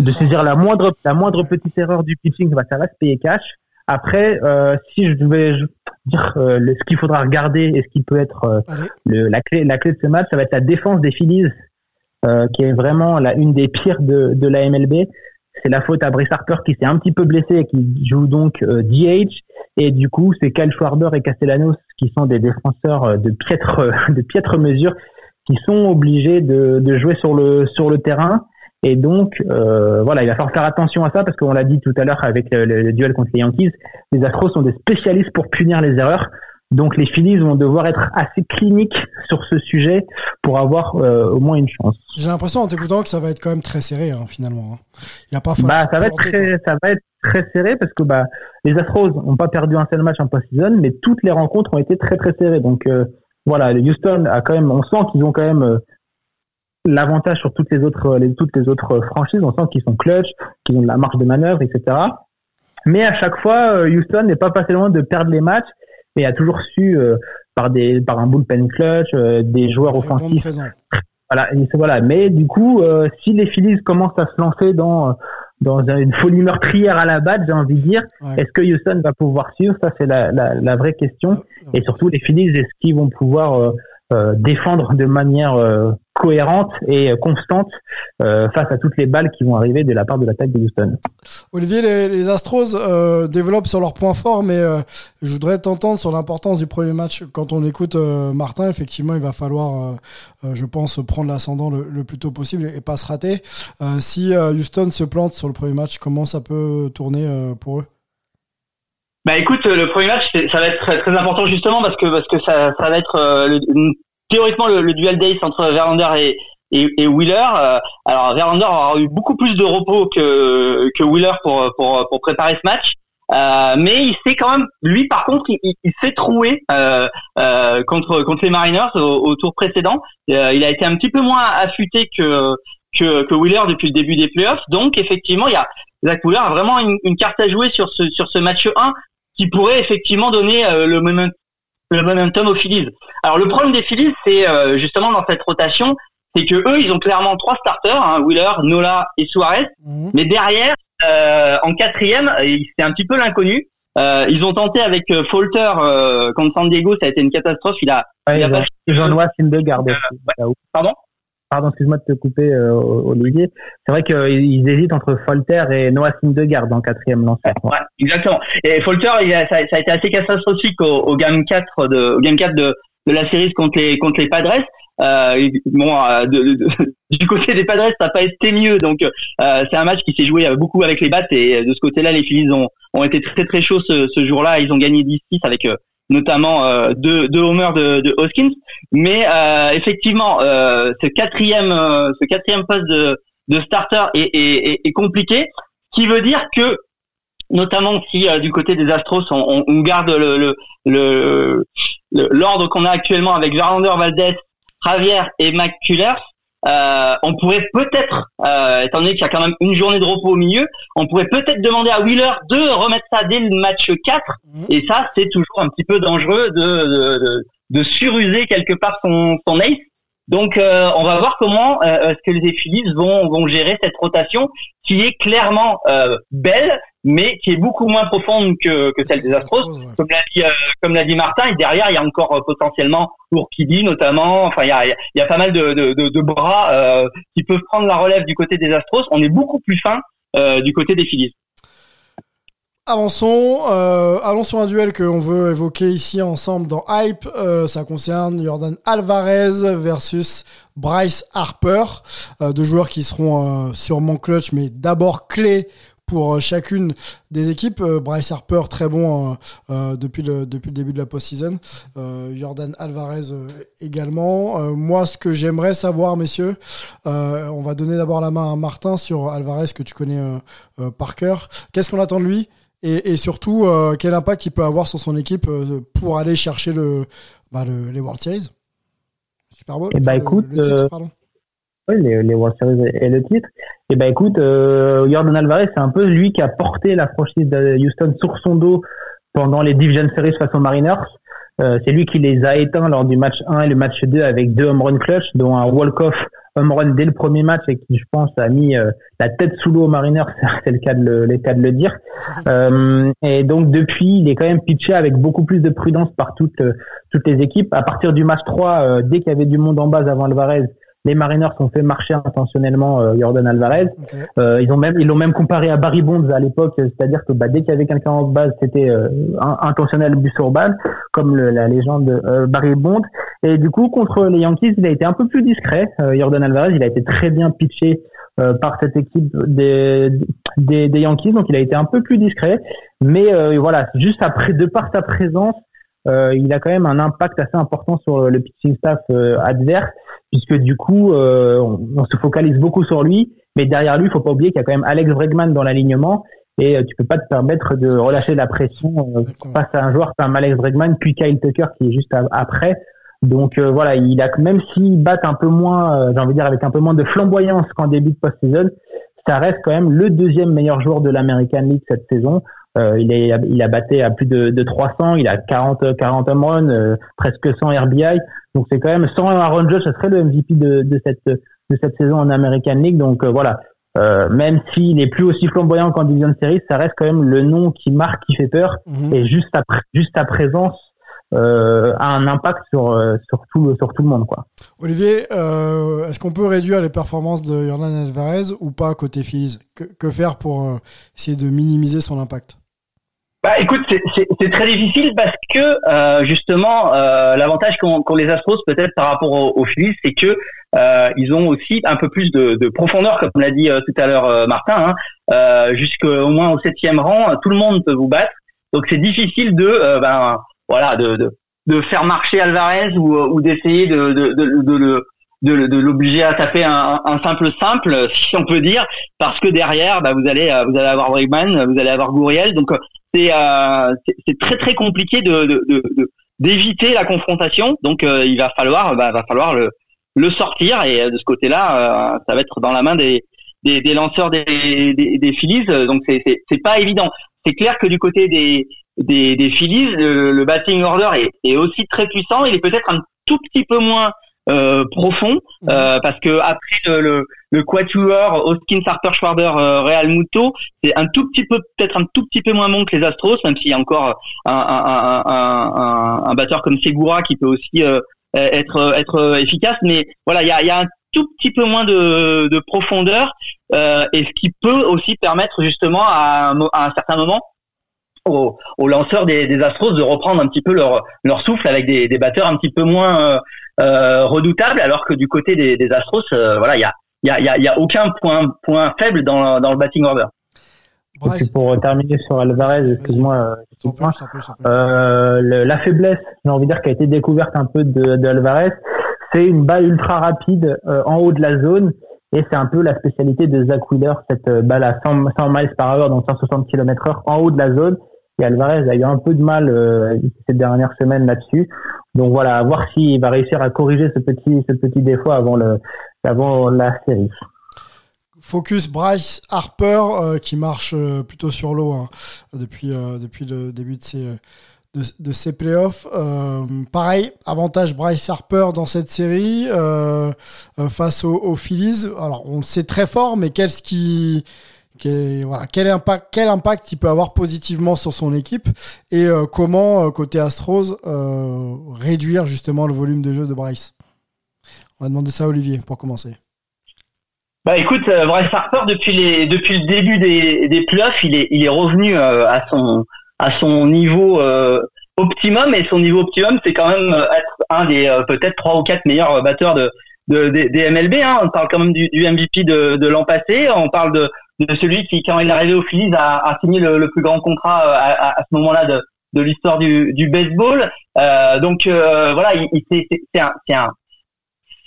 de saisir la moindre la moindre petite erreur du pitching, bah, ça va se payer cash. Après, euh, si je devais dire euh, le, ce qu'il faudra regarder et ce qui peut être euh, le, la clé la clé de ce match, ça va être la défense des Phillies euh, qui est vraiment la, une des pires de, de la MLB. C'est la faute à Brice Harper qui s'est un petit peu blessé et qui joue donc euh, DH. Et du coup, c'est Kyle Schwarber et Castellanos qui sont des défenseurs euh, de piètre, (laughs) de piètre mesure qui sont obligés de, de jouer sur le, sur le terrain. Et donc, euh, voilà, il va falloir faire attention à ça parce qu'on l'a dit tout à l'heure avec le, le, duel contre les Yankees, les Astros sont des spécialistes pour punir les erreurs. Donc les Phillies vont devoir être assez cliniques sur ce sujet pour avoir euh, au moins une chance. J'ai l'impression en t'écoutant que ça va être quand même très serré hein, finalement. Hein. Il y a pas bah, ça va être très, ça va être très serré parce que bah les Astros n'ont pas perdu un seul match en post-season, mais toutes les rencontres ont été très très serrées. Donc euh, voilà, Houston a quand même, on sent qu'ils ont quand même euh, l'avantage sur toutes les autres les, toutes les autres franchises. On sent qu'ils sont clutch, qu'ils ont de la marge de manœuvre, etc. Mais à chaque fois, Houston n'est pas passé loin de perdre les matchs et a toujours su euh, par des par un bullpen clutch, euh, des joueurs offensifs. Voilà, et voilà. Mais du coup, euh, si les Phillies commencent à se lancer dans dans une folie meurtrière à la batte, j'ai envie de dire, est-ce que Houston va pouvoir suivre? Ça, c'est la, la, la, vraie question. et surtout, les Phillies, est-ce qu'ils vont pouvoir défendre de manière cohérente et constante euh, face à toutes les balles qui vont arriver de la part de l'attaque de Houston. Olivier, les, les Astros euh, développent sur leurs points forts, mais euh, je voudrais t'entendre sur l'importance du premier match. Quand on écoute euh, Martin, effectivement, il va falloir, euh, je pense, prendre l'ascendant le, le, plus tôt possible et pas se rater. si Houston se plante sur le premier match, comment ça peut tourner pour eux? Bah écoute, le premier match, ça va être très, très, important justement parce que parce que ça, ça va être le, théoriquement le, duel d'ace entre Verlander et, et, et Wheeler. alors Verlander aura eu beaucoup plus de repos que que Wheeler pour pour pour préparer ce match. Euh, mais il s'est quand même, lui par contre, il, s'est troué euh, euh, contre contre les Mariners au, tour précédent. Euh, il a été un petit peu moins affûté que, que que Wheeler depuis le début des playoffs. Donc effectivement, il y a Zach Wheeler a vraiment une, une, carte à jouer sur ce sur ce match 1 qui pourrait effectivement donner euh, le moment le momentum aux Phillies. Alors le problème des Phillies, c'est justement dans cette rotation, c'est que eux, ils ont clairement trois starters, hein, Wheeler, Nola et Suarez. Mhm. Mais derrière, euh, en quatrième, c'est un petit peu l'inconnu. Euh, ils ont tenté avec euh, Falter euh, contre San Diego, ça a été une catastrophe. Il a, ouais, il a pas... Jean-Noël Syndergaard. Euh, Pardon? Pardon, excuse-moi de te couper, euh, Olivier. C'est vrai qu'ils hésitent entre Folter et Noah Syndergaard en quatrième lanceur. Ouais, exactement. Et Folter, ça, a été assez catastrophique au, game 4 de, game 4 de, la série contre les contre les Padres. Euh, bon, euh, (laughs) du côté des Padres, ça n'a pas été mieux. Donc, c'est un match qui s'est joué beaucoup avec les battes et de ce côté-là, les Phillies ont, ont été très très chauds ce, ce jour-là. Ils ont gagné 10-6 avec notamment deux, deux de, de Hoskins. Mais effectivement, ce quatrième ce quatrième poste de, de starter est, est, est, compliqué, ce qui veut dire que notamment si du côté des Astros on, garde le le l'ordre qu'on a actuellement avec Verlander, Valdez, Javier et McCullers, euh, on pourrait peut-être, euh, étant donné qu'il y a quand même une journée de repos au milieu, on pourrait peut-être demander à Wheeler de remettre ça dès le match 4. Mhm. Et ça, c'est toujours un petit peu dangereux de, de, de, suruser quelque part son, son ace. Donc, euh, on va voir comment euh, est-ce que les Phillies vont, vont gérer cette rotation qui est clairement euh, belle, mais qui est beaucoup moins profonde que, que celle des Astros, comme l'a dit, euh, comme l'a dit Martin. Et derrière, il y a encore euh, potentiellement Urquidy notamment. Enfin, il y a, il y a pas mal de, de, de, de bras euh, qui peuvent prendre la relève du côté des Astros. On est beaucoup plus fin du côté des Phillies. Avançons, euh, allons sur un duel qu'on veut évoquer ici ensemble dans Hype. Euh, ça concerne Jordan Alvarez versus Bryce Harper, euh, deux joueurs qui seront sûrement clutch, mais d'abord clés pour chacune des équipes. Bryce Harper très bon depuis le depuis le début de la post-season. Jordan Alvarez également. moi, ce que j'aimerais savoir, messieurs, on va donner d'abord la main à Martin sur Alvarez que tu connais par cœur. Qu'est-ce qu'on attend de lui? et, surtout euh, quel impact il peut avoir sur son équipe euh, pour aller chercher le, bah, les World Series? Super Bowl. Et bah écoute, euh, oui, les, World Series et le titre. Et eh bah écoute, Jordan Alvarez, c'est un peu lui qui a porté la franchise de Houston sur son dos pendant les Division Series face aux Mariners. c'est lui qui les a éteints lors du match 1 et le match 2 avec deux home run clutch, dont un walk-off home run dès le premier match et qui, je pense, a mis euh, la tête sous l'eau aux Mariners, (laughs) c'est le cas de le, le cas de le dire. (laughs) Euh, et donc depuis, il est quand même pitché avec beaucoup plus de prudence par toutes euh, toutes les équipes. À partir du match 3, dès qu'il y avait du monde en base avant Alvarez, les Mariners ont fait marcher intentionnellement euh, Jordan Alvarez. Euh, ils ont même ils l'ont même comparé à Barry Bonds à l'époque, c'est-à-dire que bah, dès qu'il y avait quelqu'un en base, c'était euh, intentionnel but sur balle, comme la légende de Barry Bonds. Et du coup, contre les Yankees, il a été un peu plus discret. Jordan Alvarez, il a été très bien pitché par cette équipe des, des, des, Yankees, donc il a été un peu plus discret. Mais voilà, juste après, de par sa présence, il a quand même un impact assez important sur le pitching staff adverse puisque du coup, euh, on, se focalise beaucoup sur lui, mais derrière lui, il faut pas oublier qu'il y a quand même Alex Bregman dans l'alignement, et euh, tu peux pas te permettre de relâcher la pression euh, face à un joueur comme Alex Bregman, puis Kyle Tucker qui est juste après. Donc voilà, il a même s'il bat un peu moins, j'ai envie de dire avec un peu moins de flamboyance qu'en début de post-season, ça reste quand même le deuxième meilleur joueur de l'American League cette saison. Euh, il, est, il a batté à plus de, de 300, il a 40, 40 home runs, euh, presque 100 RBI. Donc c'est quand même 100 Aaron Judge, ce serait le MVP de, de, cette, de cette saison en American League. Donc euh, voilà, même s'il n'est plus aussi flamboyant qu'en Division Series, ça reste quand même le nom qui marque, qui fait peur. Mhm. Et juste à, juste à présence, euh, a un impact sur, sur, tout, sur tout le monde. Quoi. Olivier, euh, est-ce qu'on peut réduire les performances de Jordan Alvarez ou pas côté Phillies? Que, que, faire pour essayer de minimiser son impact? Bah écoute, c'est très difficile parce que euh, justement euh, l'avantage qu'ont les Astros peut-être par rapport aux, aux Phillies, c'est que euh, ils ont aussi un peu plus de, de profondeur, comme l'a dit tout à l'heure Martin, hein, jusqu'au moins au septième rang, tout le monde peut vous battre. Donc c'est difficile de euh, ben voilà de, faire marcher Alvarez ou, d'essayer de, l'obliger à taper un, simple simple, si on peut dire, parce que derrière, bah, vous allez vous allez avoir Bregman, vous allez avoir Gouriel, donc c'est euh, c'est très très compliqué d'éviter la confrontation. Donc il va falloir bah, va falloir le sortir et de ce côté-là, ça va être dans la main des lanceurs des Phillies, donc c'est c'est pas évident. C'est clair que du côté des Phillies, le, batting order est, aussi très puissant. Il est peut-être un tout petit peu moins euh, profond mhm. euh, parce que après le, le, le quatuor Austin Harper Schwarber euh, Real Muto c'est un tout petit peu peut-être un tout petit peu moins bon que les Astros même s'il y a encore un, un, un, un, batteur comme Segura qui peut aussi euh, être être efficace mais voilà il y a, y a un tout petit peu moins de, de profondeur euh, et ce qui peut aussi permettre justement à, à un certain moment aux, aux lanceurs des, des, Astros de reprendre un petit peu leur, leur souffle avec des, des batteurs un petit peu moins euh, euh redoutables, alors que du côté des, des Astros, euh, voilà, il y a, y, a, y a aucun point, point faible dans, dans le batting order. pour terminer sur Alvarez, excuse-moi, euh, la faiblesse, j'ai envie de dire, qui a été découverte un peu de, de Alvarez, c'est une balle ultra rapide en haut de la zone et c'est un peu la spécialité de Zach Wheeler, cette balle à 100, 100 miles par heure, donc 160 km heure en haut de la zone. Et Alvarez a eu un peu de mal euh, ces dernières semaines là-dessus. Donc voilà, à voir s'il va réussir à corriger ce petit, ce petit défaut avant, le, avant la série. Focus Bryce Harper euh, qui marche euh, plutôt sur l'eau hein, depuis, depuis le début de ses, de, playoffs. pareil, avantage Bryce Harper dans cette série face aux, aux Phillies. Alors on le sait très fort, mais qu'est-ce qui voilà, quel impact, quel impact il peut avoir positivement sur son équipe et euh, comment euh, côté Astros euh, réduire justement le volume de jeu de Bryce? On va demander ça à Olivier pour commencer. Bah écoute, Bryce Harper depuis les depuis le début des, des playoffs, il est il est revenu à son à son niveau optimum et son niveau optimum c'est quand même être un des peut-être trois ou quatre meilleurs batteurs de des, MLB. Hein. On parle quand même du, du MVP de, de l'an passé. On parle de de celui qui, quand il est arrivé au Phillies, a, a signé le, le, plus grand contrat euh, à, à, ce moment-là de, de l'histoire du, du, baseball. Euh, donc euh, voilà, il, c'est un, un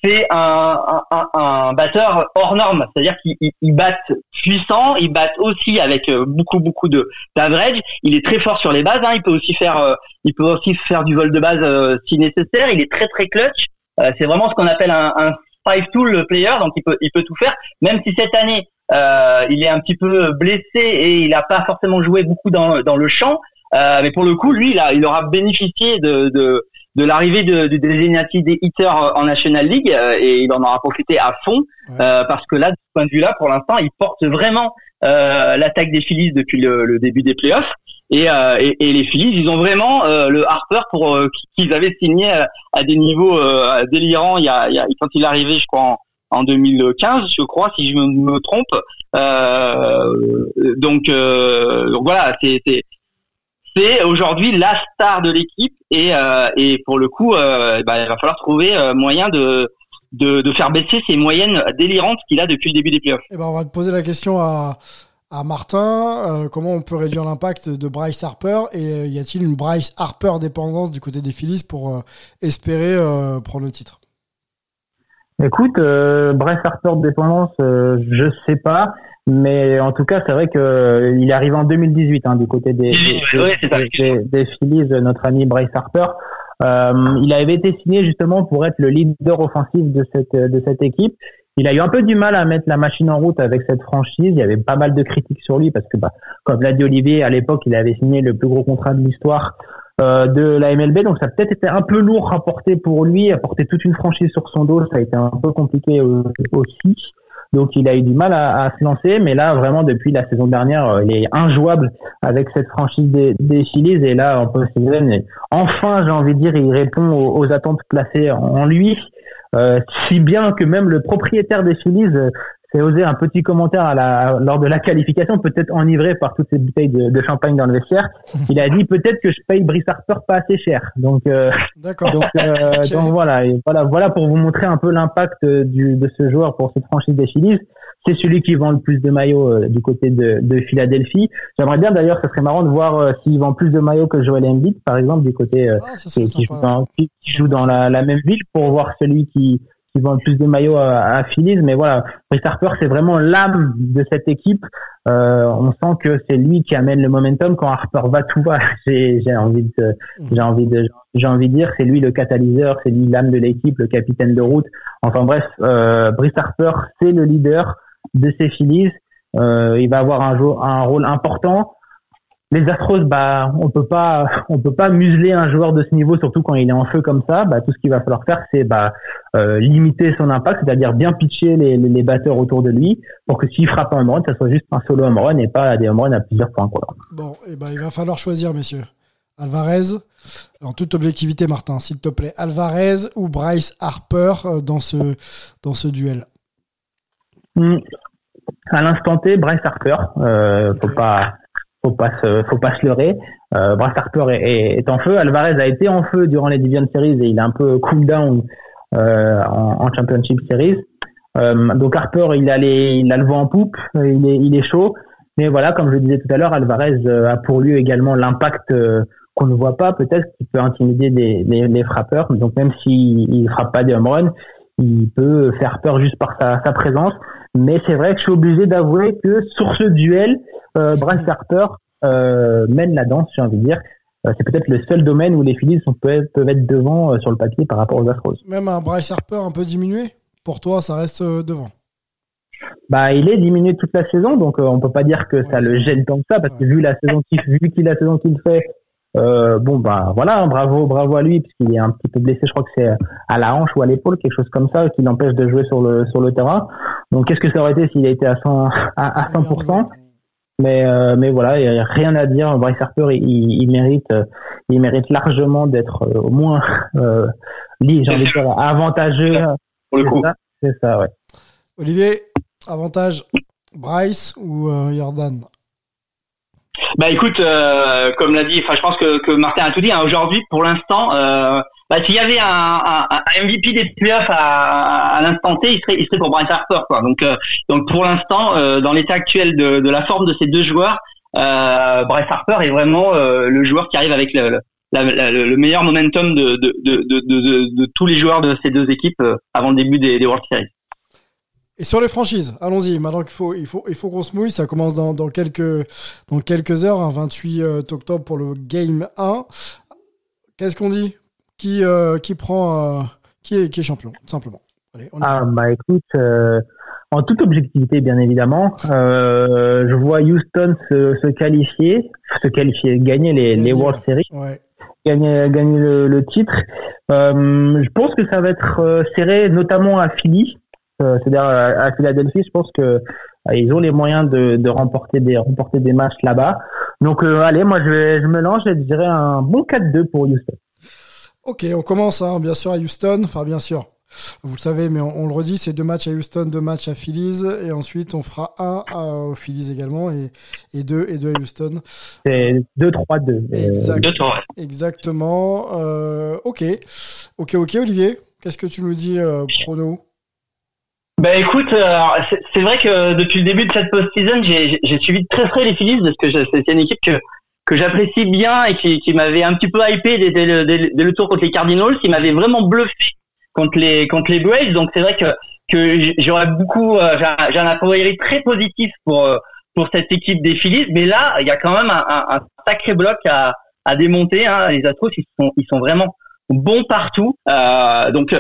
c'est un, un, un, batteur hors norme, c'est-à-dire qu'il il bat puissant, il bat aussi avec euh, beaucoup beaucoup de d'average. Il est très fort sur les bases, hein. il peut aussi faire il peut aussi faire du vol de base si nécessaire. Il est très très clutch. c'est vraiment ce qu'on appelle un, un five tool player, donc il peut il peut tout faire. Même si cette année euh, il est un petit peu blessé et il n'a pas forcément joué beaucoup dans, dans le champ. Euh, mais pour le coup, lui, il, a, il aura bénéficié de, de, de l'arrivée de, de des hitters en National League euh, et il en aura profité à fond euh, parce que là, de ce point de vue-là, pour l'instant, il porte vraiment euh, l'attaque des Phillies depuis le, le début des playoffs. Et, euh, et, et, les Phillies, ils ont vraiment le Harper pour qu'ils avaient signé à, à des niveaux délirants il y, a, il y a, quand il est arrivé, je crois, en, en 2015, je crois, si je me, trompe. Euh, donc, euh, donc voilà, c'est aujourd'hui la star de l'équipe et, euh, pour le coup, bah, il va falloir trouver moyen de, faire baisser ces moyennes délirantes qu'il a depuis le début des playoffs. Eh ben on va poser la question à, à Martin. comment on peut réduire l'impact de Bryce Harper et y a-t-il une Bryce Harper dépendance du côté des Phillies pour espérer prendre le titre? Écoute, euh, Bryce Harper de dépendance, euh, je sais pas, mais en tout cas, c'est vrai que euh, il est arrivé en 2018 hein, du côté des, des, des, Phillies, notre ami Bryce Harper. Euh, il avait été signé justement pour être le leader offensif de cette de cette équipe. Il a eu un peu du mal à mettre la machine en route avec cette franchise. Il y avait pas mal de critiques sur lui parce que, bah, comme l'a dit Olivier, à l'époque, il avait signé le plus gros contrat de l'histoire euh, de la MLB. Donc ça a peut-être été un peu lourd à porter pour lui, à porter toute une franchise sur son dos. Ça a été un peu compliqué euh, aussi. Donc il a eu du mal à, se lancer, mais là vraiment depuis la saison dernière, euh, il est injouable avec cette franchise des, des Phillies et là on peut se dire, enfin j'ai envie de dire, il répond aux, attentes placées en lui. si bien que même le propriétaire des Phillies c'est osé un petit commentaire à la, lors de la qualification, peut-être enivré par toutes ces bouteilles de, de, champagne dans le vestiaire. Il a dit peut-être que je paye Brice Harper pas assez cher. Donc, euh, donc, euh, (laughs) donc voilà, et voilà, voilà pour vous montrer un peu l'impact du, de ce joueur pour cette franchise des Phillies. c'est celui qui vend le plus de maillots euh, du côté de, de Philadelphie. J'aimerais bien d'ailleurs, ça serait marrant de voir euh, s'il vend plus de maillots que Joel Embiid, par exemple, du côté euh, Ah, qui, qui joue dans, qui joue dans la, la même ville pour voir celui qui, qui vend le plus de maillots à, à Phillies. Mais voilà, Brice Harper, c'est vraiment l'âme de cette équipe. Euh, on sent que c'est lui qui amène le momentum. Quand Harper va, tout va. (laughs) J'ai envie de, j'ai envie de, j'ai envie de dire, c'est lui le catalyseur, c'est lui l'âme de l'équipe, le capitaine de route. Enfin bref, euh, Brice Harper, c'est le leader de ces Phillies. Euh, il va avoir un, un rôle important. Les Astros, bah, on peut pas, on peut pas museler un joueur de ce niveau, surtout quand il est en feu comme ça. Bah, tout ce qu'il va falloir faire, c'est bah, euh, limiter son impact, c'est-à-dire bien pitcher les, les, les batteurs autour de lui, pour que s'il frappe un home run, ça soit juste un solo home run et pas des home runs à plusieurs points. Quoi. Bon, et ben, il va falloir choisir, messieurs. Alvarez, en toute objectivité, Martin, s'il te plaît. Alvarez ou Bryce Harper euh, dans ce, dans ce duel? Hmm. À l'instant T, Bryce Harper, euh, faut pas, faut pas se, faut pas se leurrer. Euh, Bryce Harper est, est- en feu. Alvarez a été en feu durant les Division Series et il a un peu cool down euh, en, en Championship Series. Euh, donc Harper, il a les, il a le vent en poupe, il est, il est chaud. Mais voilà, comme je le disais tout à l'heure, Alvarez euh, a pour lui également l'impact euh, qu'on ne voit pas, peut-être, qui peut intimider les, frappeurs. Donc même s'il il frappe pas des home runs, il peut faire peur juste par sa, sa présence. Mais c'est vrai que je suis obligé d'avouer que sur ce duel, euh, Bryce Harper euh, mène la danse, j'ai envie de dire. Euh, c'est peut-être le seul domaine où les Phillies peuvent, peuvent être devant euh, sur le papier par rapport aux Astros. Même un Bryce Harper un peu diminué Pour toi, ça reste devant. Bah, il est diminué toute la saison, donc on peut pas dire que ça le gêne tant que ça, parce que vu la saison qu'il vu qu'il la saison qu'il fait, euh, bon bah voilà, hein, bravo bravo à lui, puisqu'il est un petit peu blessé, je crois que c'est à la hanche ou à l'épaule, quelque chose comme ça, qui l'empêche de jouer sur le sur le terrain. Donc qu'est-ce que ça aurait été s'il a été à 100 à, à 100% Mais euh, mais voilà, il y a rien à dire. Bryce Harper, il, il mérite euh, il mérite largement d'être euh, au moins (laughs) euh, j'ai envie de dire avantageux. pour le coup. C'est ça, ouais. Olivier, avantage Bryce ou euh, Jordan? Bah écoute, euh, comme l'a dit, enfin je pense que, que Martin a tout dit. hein, Aujourd'hui, pour l'instant, euh, bah, s'il y avait un, MVP des playoffs à, l'instant T, il serait, pour Bryce Harper. Quoi. Donc, euh, pour l'instant, euh, dans l'état actuel de, la forme de ces deux joueurs, euh, Bryce Harper est vraiment le joueur qui arrive avec le, la- le meilleur momentum de, tous les joueurs de ces deux équipes avant le début des, World Series. Et sur les franchises, allons-y. Maintenant qu'il faut, il faut, il faut qu'on se mouille. Ça commence dans, quelques, heures, hein, 28 euh, octobre pour le Game 1. Qu'est-ce qu'on dit? Qui, euh, qui prend, euh, qui, est, qui est champion, tout simplement. Allez, on. Ah bah écoute, euh, en toute objectivité bien évidemment, je vois Houston se, se qualifier, se qualifier, gagner les, World Series, Ouais. gagner, gagner le, le titre. Euh, je pense que ça va être serré, notamment à Philly, euh, c'est-à-dire à, à Philadelphie. Je pense que euh, ils ont les moyens de, de remporter des remporter des matchs là-bas. Donc allez, moi je, vais, je me lance, je dirais un bon 4-2 pour Houston. Ok, on commence hein, bien sûr à Houston. Enfin, bien sûr. Vous le savez, mais on, on le redit, c'est deux matchs à Houston, deux matchs à Phillies, et ensuite on fera un à, aux Phillies également, et, et deux et deux à Houston. C'est 2-3-2. Euh, Exact. Exactement. Euh, ok, ok, ok, Olivier. Qu'est-ce que tu nous dis, euh, prono? Ben écoute, euh, c'est- vrai que depuis le début de cette post-season, j'ai suivi de très près les Phillies parce que c'est une équipe que que j'apprécie bien et qui, qui m'avait un petit peu hypé dès, dès le, dès le- tour contre les Cardinals, qui m'avait vraiment bluffé contre les contre les Braves. Donc c'est vrai que que j'aurais beaucoup, euh, j'ai un- j'ai un a priori très positif pour euh, pour cette équipe des Phillies, mais là il y a quand même un, un- un sacré bloc à à démonter. Hein. Les Astros ils sont ils sont vraiment bons partout. Euh, donc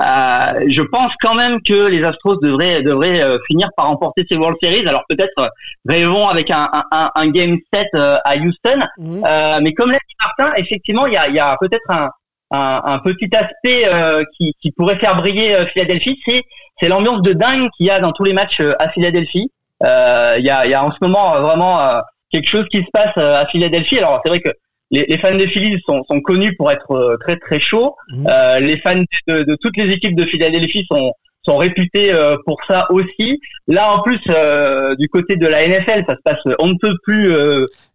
euh, je pense quand même que les Astros devraient devraient euh, finir par remporter ces World Series. Alors peut-être euh, rêvons avec un, un, un- game set euh, à Houston. Euh, mais comme l'a dit Martin, effectivement il y a, il y a peut-être un, un, un petit aspect euh, qui, qui pourrait faire briller euh, Philadelphie, c'est c'est l'ambiance de dingue qu'il y a dans tous les matchs euh, à Philadelphie. Euh, Il y, a, il y a en ce moment vraiment euh, quelque chose qui se passe euh, à Philadelphie. Alors c'est vrai que les, les fans des Phillies sont, sont connus pour être euh, très très chauds. Mhm. Euh, les fans de, de toutes les équipes de Philadelphie sont sont réputés euh, pour ça aussi. Là en plus euh, du côté de la NFL, ça se passe on ne peut plus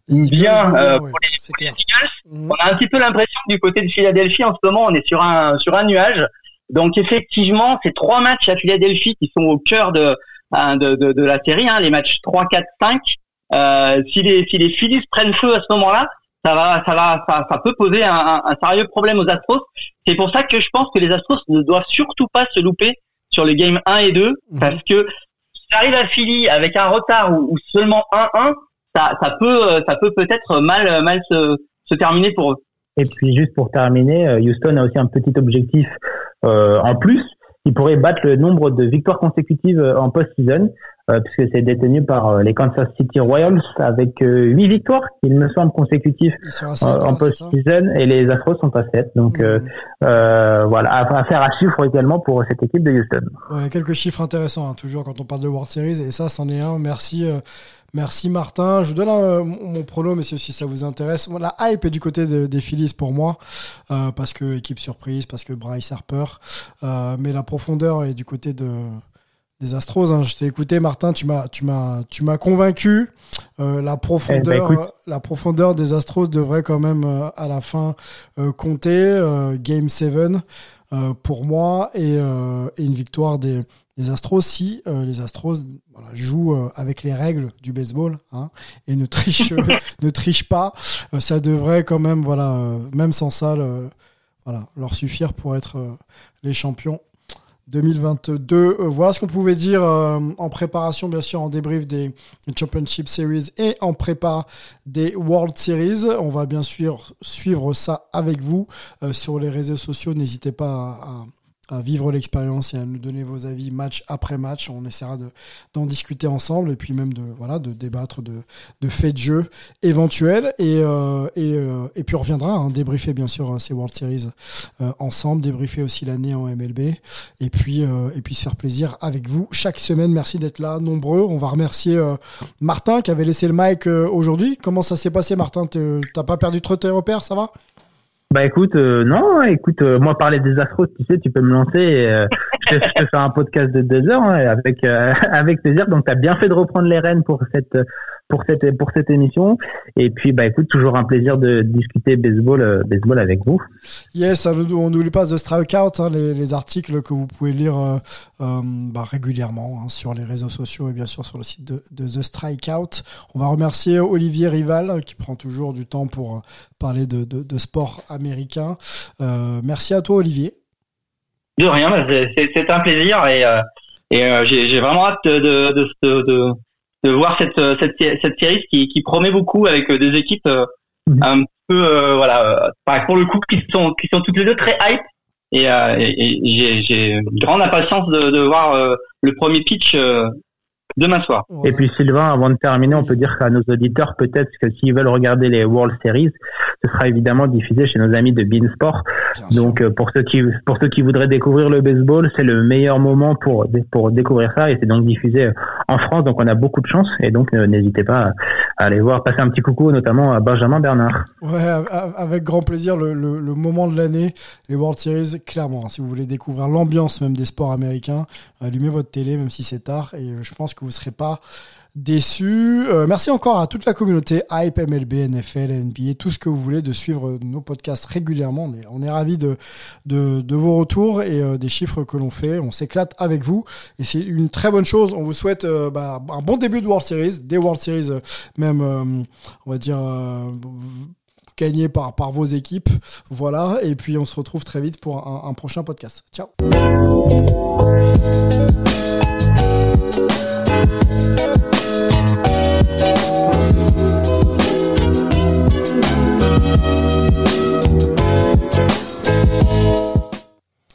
bien, pour les-. Eagles. Mhm. On a un petit peu l'impression que du côté de Philadelphie, en ce moment, on est sur un sur un nuage. Donc effectivement, ces trois matchs à Philadelphie qui sont au cœur de hein, de, de, de, la série, hein, les matchs 3, 4, 5. Euh, si les si les Phillies prennent feu à ce moment-là, ça va ça va ça, ça peut poser un, un, sérieux problème aux Astros. C'est pour ça que je pense que les Astros ne doivent surtout pas se louper sur les games 1 et 2 mhm. parce que si arrive à Philly avec un retard ou, ou seulement 1-1, ça, ça peut ça peut peut-être mal mal se, se terminer pour eux. Et puis juste pour terminer, euh, Houston a aussi un petit objectif euh, en plus. Il pourrait battre le nombre de victoires consécutives euh, en post-season, puisque c'est détenu par les Kansas City Royals avec huit victoires, il me semble, consécutives en post-season, et les Astros sont à 7. Donc mmh. voilà, à, faire à chiffre également pour cette équipe de Houston. Ouais, quelques chiffres intéressants, hein, toujours quand on parle de World Series, et ça, c'en est un. Merci. Merci Martin. Je vous donne euh, mon prono, messieurs, si ça vous intéresse. La hype est du côté des Phillies pour moi, euh, parce que équipe surprise, parce que Bryce Harper. Euh, mais la profondeur est du côté de, des Astros. Hein. Je t'ai écouté, Martin. Tu m'as, tu m'as, tu m'as convaincu. la profondeur, eh ben, la profondeur des Astros devrait quand même à la fin compter. Game 7 pour moi et, et une victoire des Astros, si euh, les Astros jouent euh, avec les règles du baseball hein, et ne trichent, (laughs) ne trichent pas, euh, ça devrait quand même, voilà, même sans ça, voilà, leur suffire pour être les champions 2022. voilà ce qu'on pouvait dire en préparation, bien sûr, en débrief des, Championship Series et en prépa des World Series. On va bien sûr suivre ça avec vous sur les réseaux sociaux. N'hésitez pas à vivre l'expérience et à nous donner vos avis match après match. On essaiera d'en discuter ensemble et puis même de, voilà, de débattre de, de faits de jeu éventuels. Et, euh, et, euh, et, puis on reviendra, hein, débriefer bien sûr ces World Series euh, ensemble, débriefer aussi l'année en MLB et puis, et puis se faire plaisir avec vous chaque semaine. Merci d'être là, nombreux. On va remercier Martin qui avait laissé le mic aujourd'hui. Comment ça s'est passé, Martin? T'as pas perdu trop tes repères, ça va? Bah écoute, euh, non, écoute, euh, moi parler des Astros, tu sais, tu peux me lancer. Euh, je, te, fais un podcast de deux heures avec (laughs) avec plaisir. Donc tu as bien fait de reprendre les rênes pour cette pour cette pour cette émission. Et puis bah écoute, toujours un plaisir de discuter baseball baseball avec vous. Yes, on n'oublie pas The Strikeout, hein, les, les, articles que vous pouvez lire bah, régulièrement hein, sur les réseaux sociaux et bien sûr sur le site de, de The Strikeout. On va remercier Olivier Rival qui prend toujours du temps pour parler de, de, de sport américain. merci à toi Olivier. De rien, bah, c'est un plaisir et, et j'ai vraiment hâte de, de, de voir cette, euh, cette, cette série qui, qui promet beaucoup avec euh, des équipes euh, mhm. un peu voilà pour le coup qui sont qui sont toutes les deux très hype et, et, j'ai une grande impatience de, de voir le premier pitch demain soir. Et puis Sylvain, avant de terminer, on peut dire qu'à nos auditeurs, peut-être que s'ils veulent regarder les World Series, ce sera évidemment diffusé chez nos amis de Beansport. Donc euh, pour ceux qui pour ceux qui voudraient découvrir le baseball, c'est le meilleur moment pour pour découvrir ça et c'est donc diffusé euh, en France. Donc on a beaucoup de chance et donc euh, n'hésitez pas à aller voir passer un petit coucou notamment à Benjamin Bernard. Ouais, avec grand plaisir le, le, le moment de l'année, les World Series clairement. Hein, si vous voulez découvrir l'ambiance même des sports américains, allumez votre télé même si c'est tard et je pense que vous serez pas déçus. Euh, merci encore à toute la communauté Hype, MLB, NFL, NBA, tout ce que vous voulez de suivre nos podcasts régulièrement. On est, on est ravis de, de, vos retours et euh, des chiffres que l'on fait. On s'éclate avec vous et c'est une très bonne chose. On vous souhaite euh, bah, un bon début de World Series, des World Series même, on va dire gagnés par, vos équipes. Voilà. Et puis on se retrouve très vite pour un prochain podcast. Ciao.